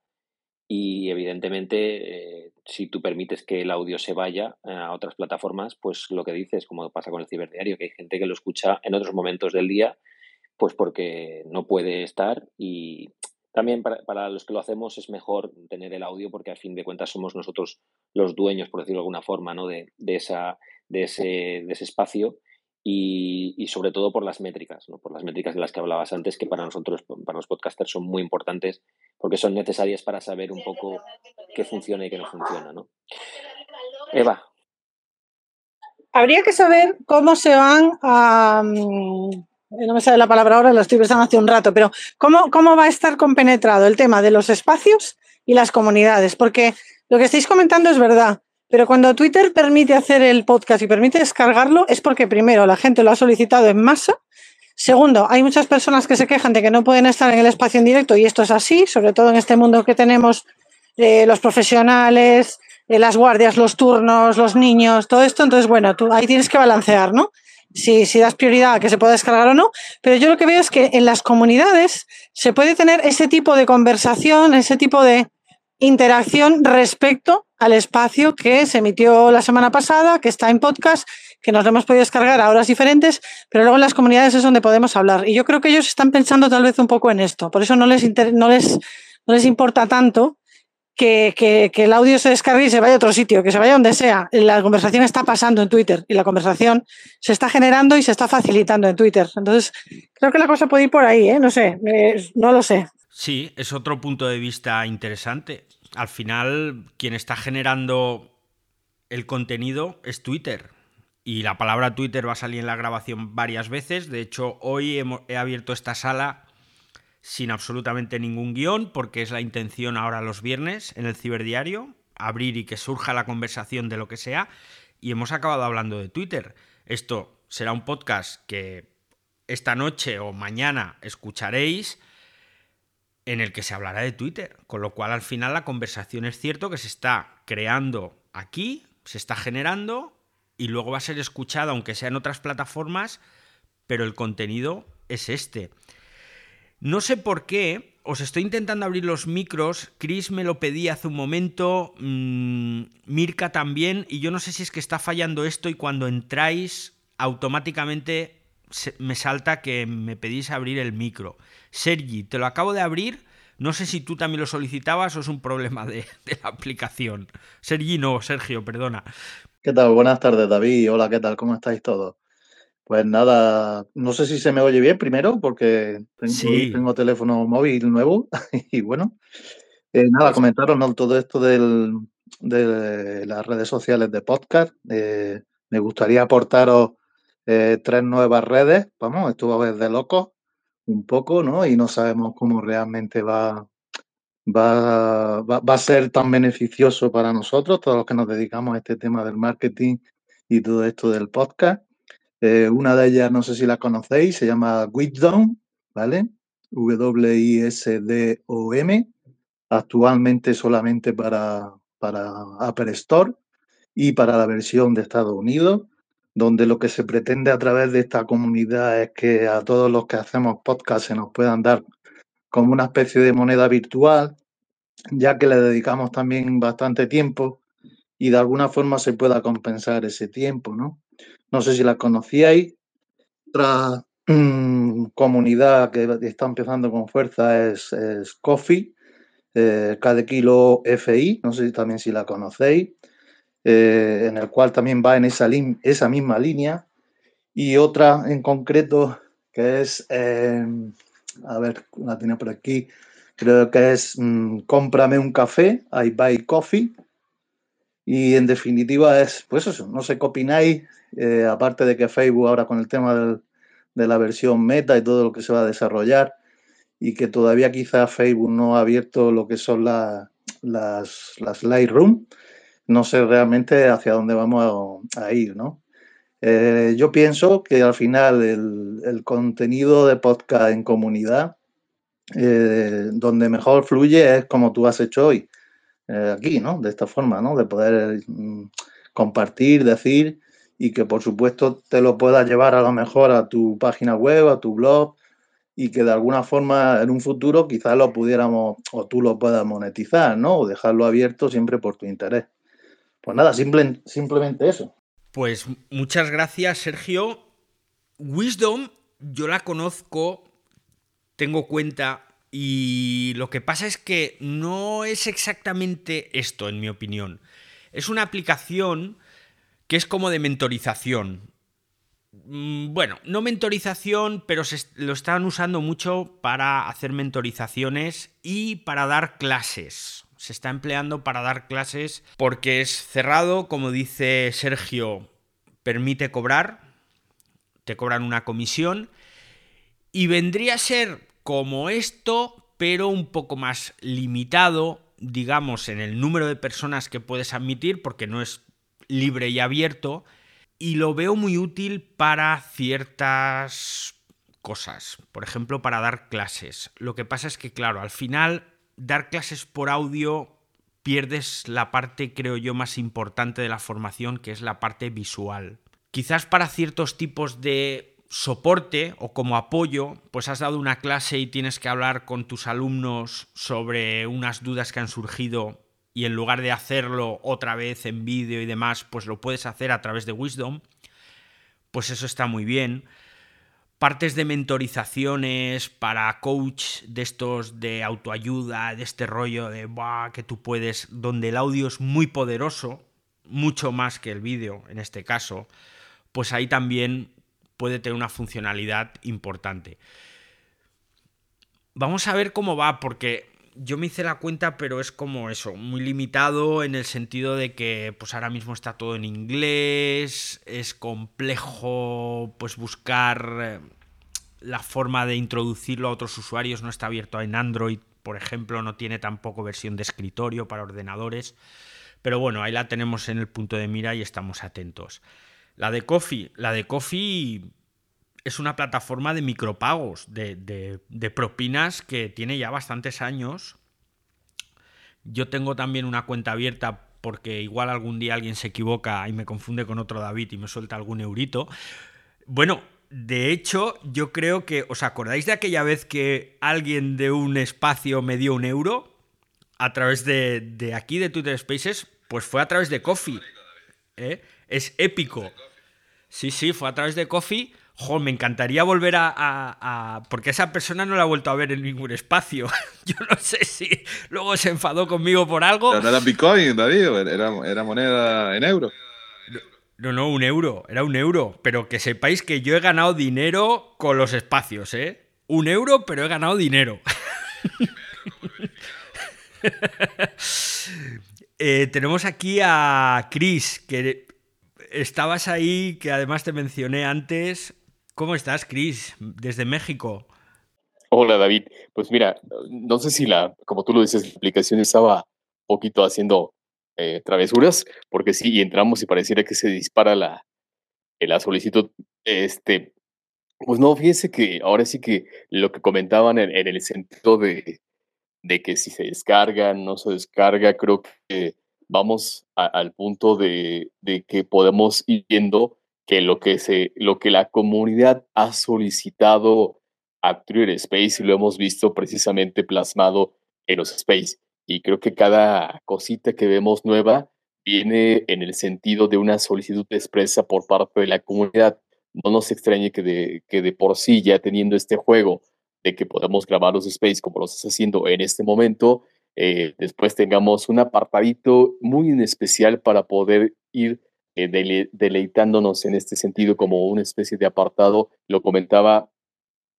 Y evidentemente, eh, si tú permites que el audio se vaya a otras plataformas, pues lo que dices, como pasa con el ciberdiario, que hay gente que lo escucha en otros momentos del día, pues porque no puede estar y también para, los que lo hacemos es mejor tener el audio porque a fin de cuentas somos nosotros los dueños, por decirlo de alguna forma, ¿no? de, esa, de, ese, de ese espacio y, sobre todo por las métricas, ¿no? por las métricas de las que hablabas antes, que para nosotros, para los podcasters, son muy importantes porque son necesarias para saber un poco qué funciona y qué no funciona. ¿no? Eva. Habría que saber cómo se van a, mm, no me sale la palabra ahora, lo estoy pensando hace un rato, pero ¿cómo, ¿cómo va a estar compenetrado el tema de los espacios y las comunidades? Porque lo que estáis comentando es verdad, pero cuando Twitter permite hacer el podcast y permite descargarlo, es porque primero la gente lo ha solicitado en masa. Segundo, hay muchas personas que se quejan de que no pueden estar en el espacio en directo y esto es así, sobre todo en este mundo que tenemos eh, los profesionales, eh, las guardias, los turnos, los niños, todo esto. Entonces, bueno, tú ahí tienes que balancear, ¿no? si, si das prioridad a que se pueda descargar o no, pero yo lo que veo es que en las comunidades se puede tener ese tipo de conversación, ese tipo de interacción respecto al espacio que se emitió la semana pasada, que está en podcast, que nos lo hemos podido descargar a horas diferentes, pero luego en las comunidades es donde podemos hablar. Y yo creo que ellos están pensando tal vez un poco en esto, por eso no les, no les, no les importa tanto que, el audio se descargue y se vaya a otro sitio, que se vaya donde sea. La conversación está pasando en Twitter y la conversación se está generando y se está facilitando en Twitter. Entonces, creo que la cosa puede ir por ahí, ¿eh? No sé, no lo sé. Sí, es otro punto de vista interesante. Al final, quien está generando el contenido es Twitter. Y la palabra Twitter va a salir en la grabación varias veces. De hecho, hoy he abierto esta sala sin absolutamente ningún guion, porque es la intención ahora los viernes en el ciberdiario, abrir y que surja la conversación de lo que sea, y hemos acabado hablando de Twitter. Esto será un podcast que esta noche o mañana escucharéis en el que se hablará de Twitter, con lo cual al final la conversación es cierto que se está creando aquí, se está generando y luego va a ser escuchada aunque sea en otras plataformas, pero el contenido es este. No sé por qué, os estoy intentando abrir los micros, Chris me lo pedía hace un momento, mm, Mirka también, y yo no sé si es que está fallando esto y cuando entráis automáticamente me salta que me pedís abrir el micro. Sergi, te lo acabo de abrir, No sé si tú también lo solicitabas o es un problema de, la aplicación. Sergino, Sergio, perdona. ¿Qué tal? Buenas tardes, David. Hola, ¿qué tal? ¿Cómo estáis todos? Pues nada, no sé si se me oye bien primero, porque tengo, teléfono móvil nuevo y bueno, eh, nada, pues comentaros todo esto del, de las redes sociales de podcast. Eh, me gustaría aportaros eh, tres nuevas redes. Vamos, esto va a locos un poco, ¿no? Y no sabemos cómo realmente va, va, va, a ser tan beneficioso para nosotros, todos los que nos dedicamos a este tema del marketing y todo esto del podcast. Eh, una de ellas, no sé si la conocéis, se llama Wisdom, ¿vale? W-I-S-D-O-M, actualmente solamente para, para Apple Store y para la versión de Estados Unidos, donde lo que se pretende a través de esta comunidad es que a todos los que hacemos podcast se nos puedan dar como una especie de moneda virtual, ya que le dedicamos también bastante tiempo y de alguna forma se pueda compensar ese tiempo, ¿no? No sé si la conocíais. Otra mm, comunidad que está empezando con fuerza es, Coffee, eh, cada kilo FI, no sé si también si la conocéis, eh, en el cual también va en esa, esa misma línea. Y otra en concreto que es, em, a ver, la tenía por aquí, creo que es mm, cómprame un café, I buy coffee. Y en definitiva es, pues eso, no sé qué opináis, eh, aparte de que Facebook ahora con el tema de la versión meta y todo lo que se va a desarrollar y que todavía quizá Facebook no ha abierto lo que son las, las Lightroom, no sé realmente hacia dónde vamos a, ir, ¿no? Eh, yo pienso que al final el, contenido de podcast en comunidad, eh, donde mejor fluye es como tú has hecho hoy, aquí, ¿no? De esta forma, ¿no? De poder mm, compartir, decir y que por supuesto te lo puedas llevar a lo mejor a tu página web, a tu blog y que de alguna forma en un futuro quizás lo pudiéramos o tú lo puedas monetizar, ¿no? O dejarlo abierto siempre por tu interés. Pues nada, simplemente eso. Pues muchas gracias, Sergio. Wisdom, yo la conozco, tengo cuenta y lo que pasa es que no es exactamente esto, en mi opinión. Es una aplicación que es como de mentorización. Mm, bueno, no mentorización, pero se lo están usando mucho para hacer mentorizaciones y para dar clases. Se está empleando para dar clases porque es cerrado, como dice Sergio, permite cobrar, te cobran una comisión y vendría a ser como esto, pero un poco más limitado, digamos, en el número de personas que puedes admitir, porque no es libre y abierto y lo veo muy útil para ciertas cosas, por ejemplo, para dar clases. Lo que pasa es que, claro, al final dar clases por audio pierdes la parte, creo yo, más importante de la formación, que es la parte visual. Quizás para ciertos tipos de soporte o como apoyo, pues has dado una clase y tienes que hablar con tus alumnos sobre unas dudas que han surgido y en lugar de hacerlo otra vez en vídeo y demás, pues lo puedes hacer a través de Wisdom, pues eso está muy bien. Partes de mentorizaciones para coach de estos de autoayuda, de este rollo de que tú puedes, donde el audio es muy poderoso, mucho más que el vídeo en este caso, pues ahí también puede tener una funcionalidad importante. Vamos a ver cómo va, porque yo me hice la cuenta, pero es como eso, muy limitado en el sentido de que pues ahora mismo está todo en inglés, es complejo pues buscar eh, la forma de introducirlo a otros usuarios, no está abierto en Android, por ejemplo, no tiene tampoco versión de escritorio para ordenadores, pero bueno, ahí la tenemos en el punto de mira y estamos atentos. La de Coffee, la de Coffee es una plataforma de micropagos, de, propinas que tiene ya bastantes años. Yo tengo también una cuenta abierta porque igual algún día alguien se equivoca y me confunde con otro David y me suelta algún eurito. Bueno, de hecho, yo creo que, ¿os acordáis de aquella vez que alguien de un espacio me dio un euro a través de, aquí, de Twitter Spaces? Pues fue a través de Coffee. ¿eh? Es épico. Sí, sí, fue a través de Coffee Jo, me encantaría volver a, Porque esa persona no la ha vuelto a ver en ningún espacio. Yo no sé si luego se enfadó conmigo por algo. no era Bitcoin, David, era, moneda en euro. No, no, un euro, era un euro. Pero que sepáis que yo he ganado dinero con los espacios, ¿eh? Un euro, pero he ganado dinero. Eh, tenemos aquí a Chris, que estabas ahí, que además te mencioné antes. ¿Cómo estás, Chris? Desde México. Hola, David. Pues mira, no sé si la, como tú lo dices, la aplicación estaba poquito haciendo eh, travesuras, porque sí, y entramos y pareciera que se dispara la, la solicitud. Este, pues no, fíjense que ahora sí que lo que comentaban en, el sentido de, de, que si se descarga, no se descarga, creo que vamos al punto de, de, que podemos ir viendo que lo que, se, lo que la comunidad ha solicitado a Twitter Space y lo hemos visto precisamente plasmado en los Space. Y creo que cada cosita que vemos nueva viene en el sentido de una solicitud expresa por parte de la comunidad. No nos extrañe que de, que de por sí, ya teniendo este juego de que podamos grabar los space como lo estás haciendo en este momento, eh, después tengamos un apartadito muy especial para poder ir eh, deleitándonos en este sentido como una especie de apartado. Lo comentaba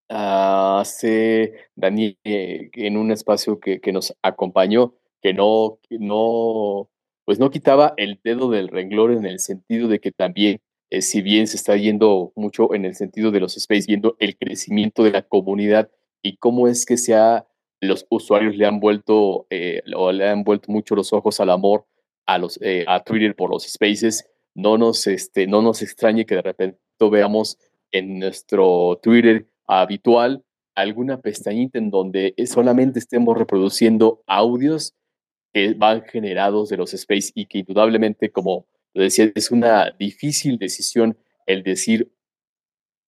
hace Daniel eh, en un espacio que, que, nos acompañó, que no, no, pues no quitaba el dedo del renglón en el sentido de que también, eh, si bien se está yendo mucho en el sentido de los space, viendo el crecimiento de la comunidad y cómo es que se ha, los usuarios le han vuelto, eh, o le han vuelto mucho los ojos al amor a, los, a Twitter por los spaces, no nos, este, no nos extrañe que de repente veamos en nuestro Twitter habitual alguna pestañita en donde solamente estemos reproduciendo audios que van generados de los space y que indudablemente, como lo decía, es una difícil decisión el decir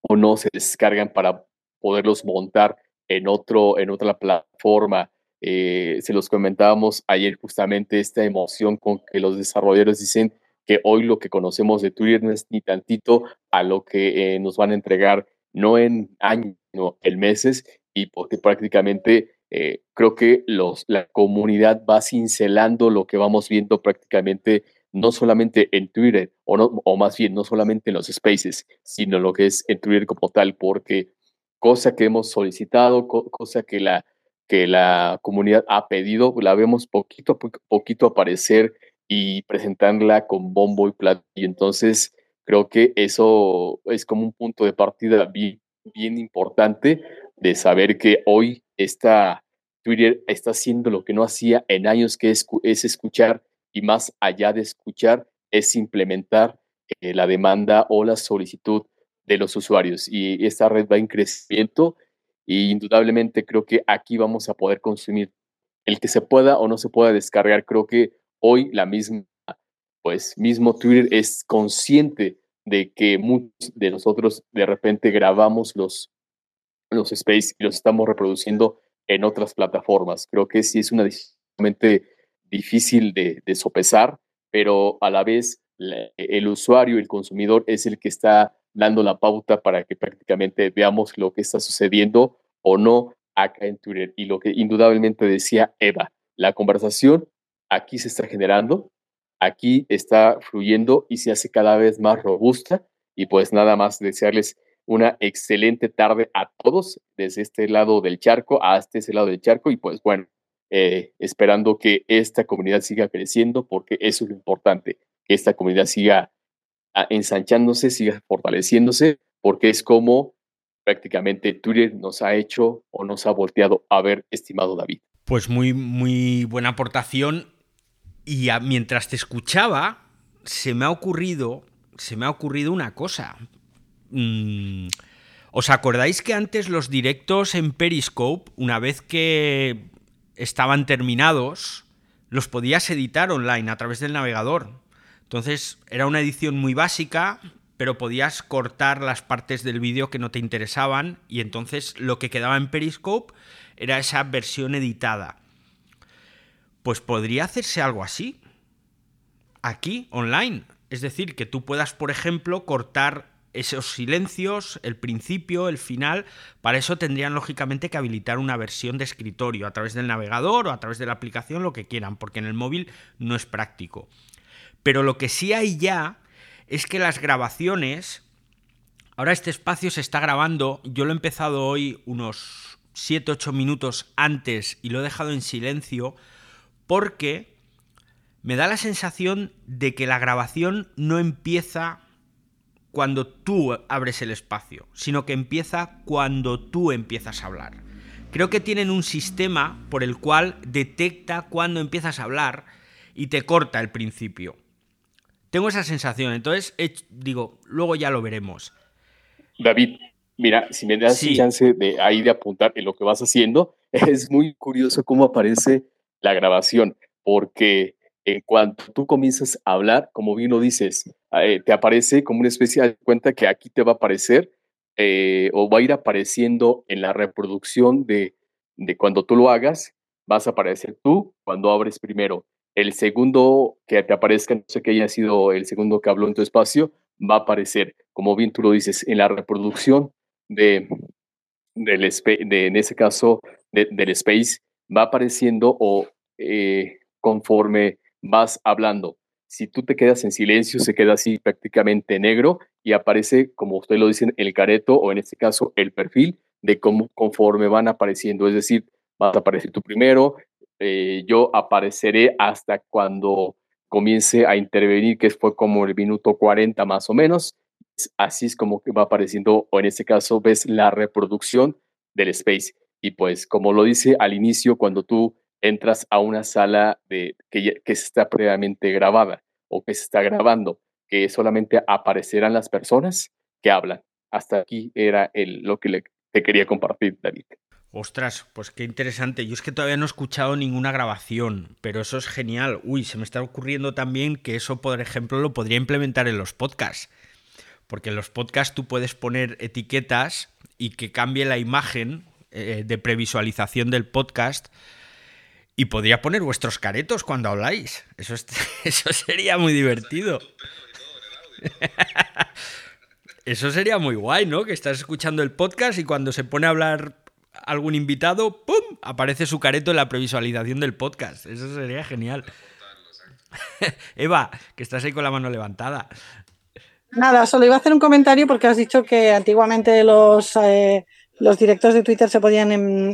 o no se descargan para poderlos montar en, otro, en otra plataforma. Eh, se los comentábamos ayer justamente esta emoción con que los desarrolladores dicen que hoy lo que conocemos de Twitter no es ni tantito a lo que eh, nos van a entregar no en años, sino en meses, y porque prácticamente eh, creo que los, la comunidad va cincelando lo que vamos viendo prácticamente no solamente en Twitter, o, no, o más bien no solamente en los spaces, sino lo que es en Twitter como tal, porque cosa que hemos solicitado, cosa que la, que la comunidad ha pedido, la vemos poquito a poquito aparecer y presentarla con bombo y platillo. Y entonces Creo que eso es como un punto de partida bien, importante de saber que hoy está Twitter está haciendo lo que no hacía en años, que es, es escuchar y más allá de escuchar, es implementar eh, la demanda o la solicitud de los usuarios. Y esta red va en crecimiento y indudablemente creo que aquí vamos a poder consumir el que se pueda o no se pueda descargar. Creo que hoy la misma pues mismo Twitter es consciente de que muchos de nosotros de repente grabamos los, los space y los estamos reproduciendo en otras plataformas. Creo que sí es una decisión difícil de, sopesar, pero a la vez el usuario, el consumidor es el que está dando la pauta para que prácticamente veamos lo que está sucediendo o no acá en Twitter. Y lo que indudablemente decía Eva, la conversación aquí se está generando, aquí está fluyendo y se hace cada vez más robusta. Y pues nada más desearles una excelente tarde a todos desde este lado del charco hasta ese lado del charco. Y pues bueno, eh, esperando que esta comunidad siga creciendo porque eso es lo importante, que esta comunidad siga ah, ensanchándose, siga fortaleciéndose, porque es como prácticamente Twitter nos ha hecho o nos ha volteado a ver, estimado David. Pues muy, muy buena aportación y mientras te escuchaba, se me ha ocurrido, se me ha ocurrido una cosa. Mm, ¿Os acordáis que antes los directos en Periscope, una vez que estaban terminados, los podías editar online a través del navegador? Entonces era una edición muy básica, pero podías cortar las partes del vídeo que no te interesaban y entonces lo que quedaba en Periscope era esa versión editada. Pues podría hacerse algo así. Aquí, online. Es decir, que tú puedas, por ejemplo, cortar esos silencios, el principio, el final, para eso tendrían lógicamente que habilitar una versión de escritorio a través del navegador o a través de la aplicación, lo que quieran, porque en el móvil no es práctico. Pero lo que sí hay ya es que las grabaciones, ahora este espacio se está grabando, yo lo he empezado hoy unos 7-8 minutos antes y lo he dejado en silencio porque me da la sensación de que la grabación no empieza cuando tú abres el espacio, sino que empieza cuando tú empiezas a hablar. Creo que tienen un sistema por el cual detecta cuando empiezas a hablar y te corta el principio. Tengo esa sensación, entonces digo, luego ya lo veremos. David, mira, si me das chance de ahí de apuntar en lo que vas haciendo, es muy curioso cómo aparece la grabación, porque en cuanto tú comienzas a hablar, como bien lo dices, eh, te aparece como una especie de cuenta que aquí te va a aparecer eh, o va a ir apareciendo en la reproducción de, de cuando tú lo hagas, vas a aparecer tú cuando abres primero. El segundo que te aparezca, no sé que haya sido el segundo que habló en tu espacio, va a aparecer, como bien tú lo dices, en la reproducción de, del de, en ese caso, del space, va apareciendo o eh, conforme vas hablando. Si tú te quedas en silencio, se queda así prácticamente negro y aparece, como usted lo dice, el careto o en este caso el perfil de cómo conforme van apareciendo. Es decir, vas a aparecer tú primero, eh, yo apareceré hasta cuando comience a intervenir, que fue como el minuto 40 más o menos. Así es como que va apareciendo, o en este caso ves la reproducción del space. Y pues como lo dice al inicio, cuando tú entras a una sala de, que, que está previamente grabada o que se está grabando, que solamente aparecerán las personas que hablan. Hasta aquí era el, lo que le, te quería compartir, David. Ostras, pues qué interesante. Yo es que todavía no he escuchado ninguna grabación, pero eso es genial. Uy, se me está ocurriendo también que eso, por ejemplo, lo podría implementar en los podcasts. Porque en los podcasts tú puedes poner etiquetas y que cambie la imagen eh, de previsualización del podcast y podría poner vuestros caretos cuando habláis. Eso, eso sería muy divertido. Eso sería muy guay, ¿no? Que estás escuchando el podcast y cuando se pone a hablar algún invitado, ¡pum! Aparece su careto en la previsualización del podcast. Eso sería genial. Eva, que estás ahí con la mano levantada. Nada, solo iba a hacer un comentario porque has dicho que antiguamente los, eh, los directos de Twitter se podían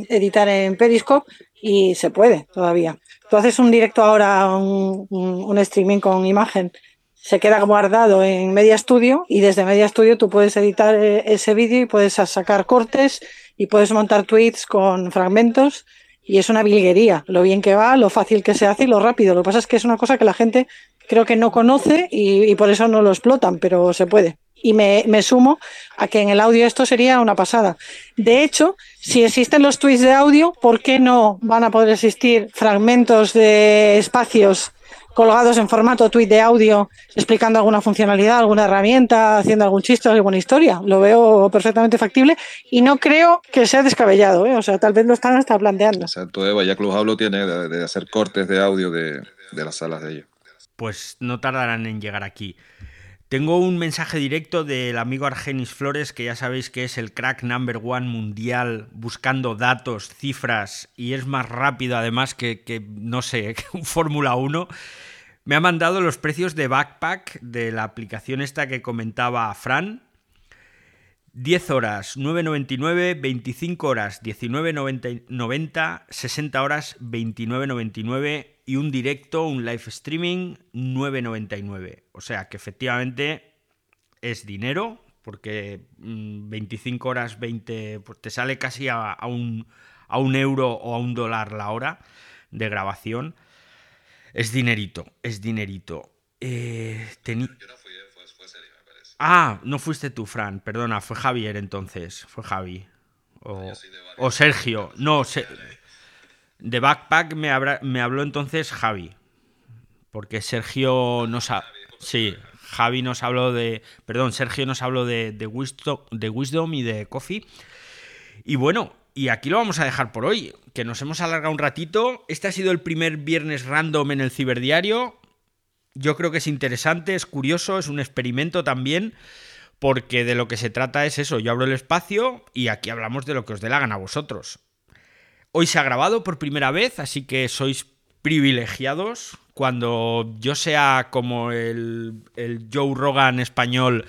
editar en Periscope y se puede todavía. Tú haces un directo ahora, un, streaming con imagen, se queda guardado en Media Studio y desde Media Studio tú puedes editar eh, ese vídeo y puedes sacar cortes y puedes montar tweets con fragmentos y es una bilguería, lo bien que va, lo fácil que se hace y lo rápido. Lo que pasa es que es una cosa que la gente creo que no conoce y, por eso no lo explotan, pero se puede. Y me, me, sumo a que en el audio esto sería una pasada. De hecho, si existen los tweets de audio, ¿por qué no van a poder existir fragmentos de espacios colgados en formato tweet de audio explicando alguna funcionalidad, alguna herramienta, haciendo algún chiste, alguna historia. Lo veo perfectamente factible y no creo que sea descabellado. ¿eh? O sea, tal vez lo están hasta planteando. Exacto, Eva. Ya Clubhouse tiene de, hacer cortes de audio de, de las salas de ellos. Pues no tardarán en llegar aquí. Tengo un mensaje directo del amigo Argenis Flores, que ya sabéis que es el crack number one mundial buscando datos, cifras y es más rápido además que, no sé, un Fórmula 1. Me ha mandado los precios de backpack de la aplicación esta que comentaba Fran. 10 horas 9.99, 25 horas 19.90, 60 horas 29.99 y un directo, un live streaming 9.99. O sea que efectivamente es dinero, porque 25 mm, horas 20, pues te sale casi a, un, a un euro o a un dólar la hora de grabación. Es dinerito, es dinerito. Eh, Ah, no fuiste tú, Fran, perdona, fue Javier entonces, fue Javi. O, o Sergio, no, se, de Backpack me, habló entonces Javi. Porque Sergio nos ha... Sí, Javi nos habló de... Perdón, Sergio nos habló de, de, Wisdom, de Wisdom y de Coffee. Y bueno, y aquí lo vamos a dejar por hoy, que nos hemos alargado un ratito. Este ha sido el primer viernes random en el ciberdiario. Yo creo que es interesante, es curioso, es un experimento también, porque de lo que se trata es eso, yo abro el espacio y aquí hablamos de lo que os dé la gana a vosotros. Hoy se ha grabado por primera vez, así que sois privilegiados. Cuando yo sea como el, Joe Rogan español,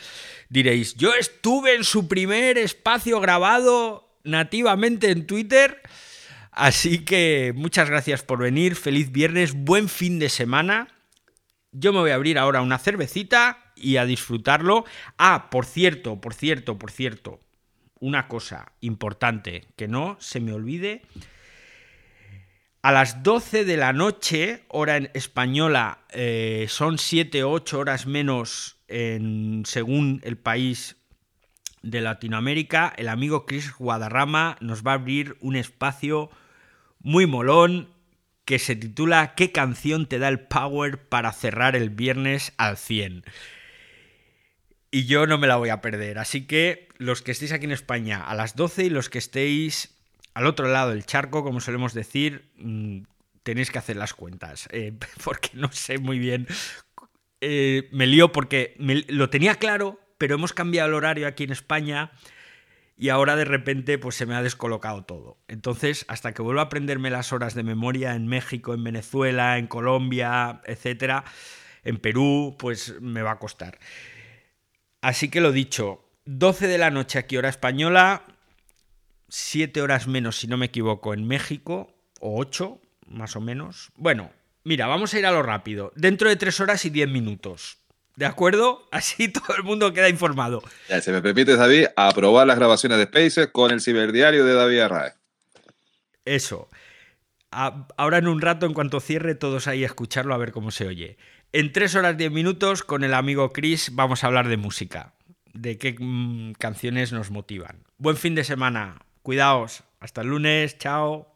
diréis, yo estuve en su primer espacio grabado nativamente en Twitter. Así que muchas gracias por venir, feliz viernes, buen fin de semana. Yo me voy a abrir ahora una cervecita y a disfrutarlo. Ah, por cierto, por cierto, por cierto, una cosa importante que no se me olvide. A las 12 de la noche, hora española, eh, son 7 o 8 horas menos en, según el país de Latinoamérica, el amigo Chris Guadarrama nos va a abrir un espacio muy molón que se titula ¿Qué canción te da el power para cerrar el viernes al 100? Y yo no me la voy a perder. Así que los que estéis aquí en España a las 12 y los que estéis al otro lado del charco, como solemos decir, mm, tenéis que hacer las cuentas, eh, porque no sé muy bien. Eh, me lío porque lo tenía claro, pero hemos cambiado el horario aquí en España y ahora de repente pues se me ha descolocado todo. Entonces, hasta que vuelva a aprenderme las horas de memoria en México, en Venezuela, en Colombia, etcétera, en Perú, pues me va a costar. Así que lo dicho, 12 de la noche aquí hora española, 7 horas menos si no me equivoco en México, o 8 más o menos. Bueno, mira, vamos a ir a lo rápido. Dentro de 3 horas y 10 minutos. ¿De acuerdo? Así todo el mundo queda informado. Ya, si me permite, David, aprobar las grabaciones de Spaces con el ciberdiario de David Arraez. Eso. ahora en un rato, en cuanto cierre, todos ahí a escucharlo a ver cómo se oye. En 3 horas 10 minutos, con el amigo Chris, vamos a hablar de música, de qué mm, canciones nos motivan. Buen fin de semana, cuidaos, hasta el lunes, chao.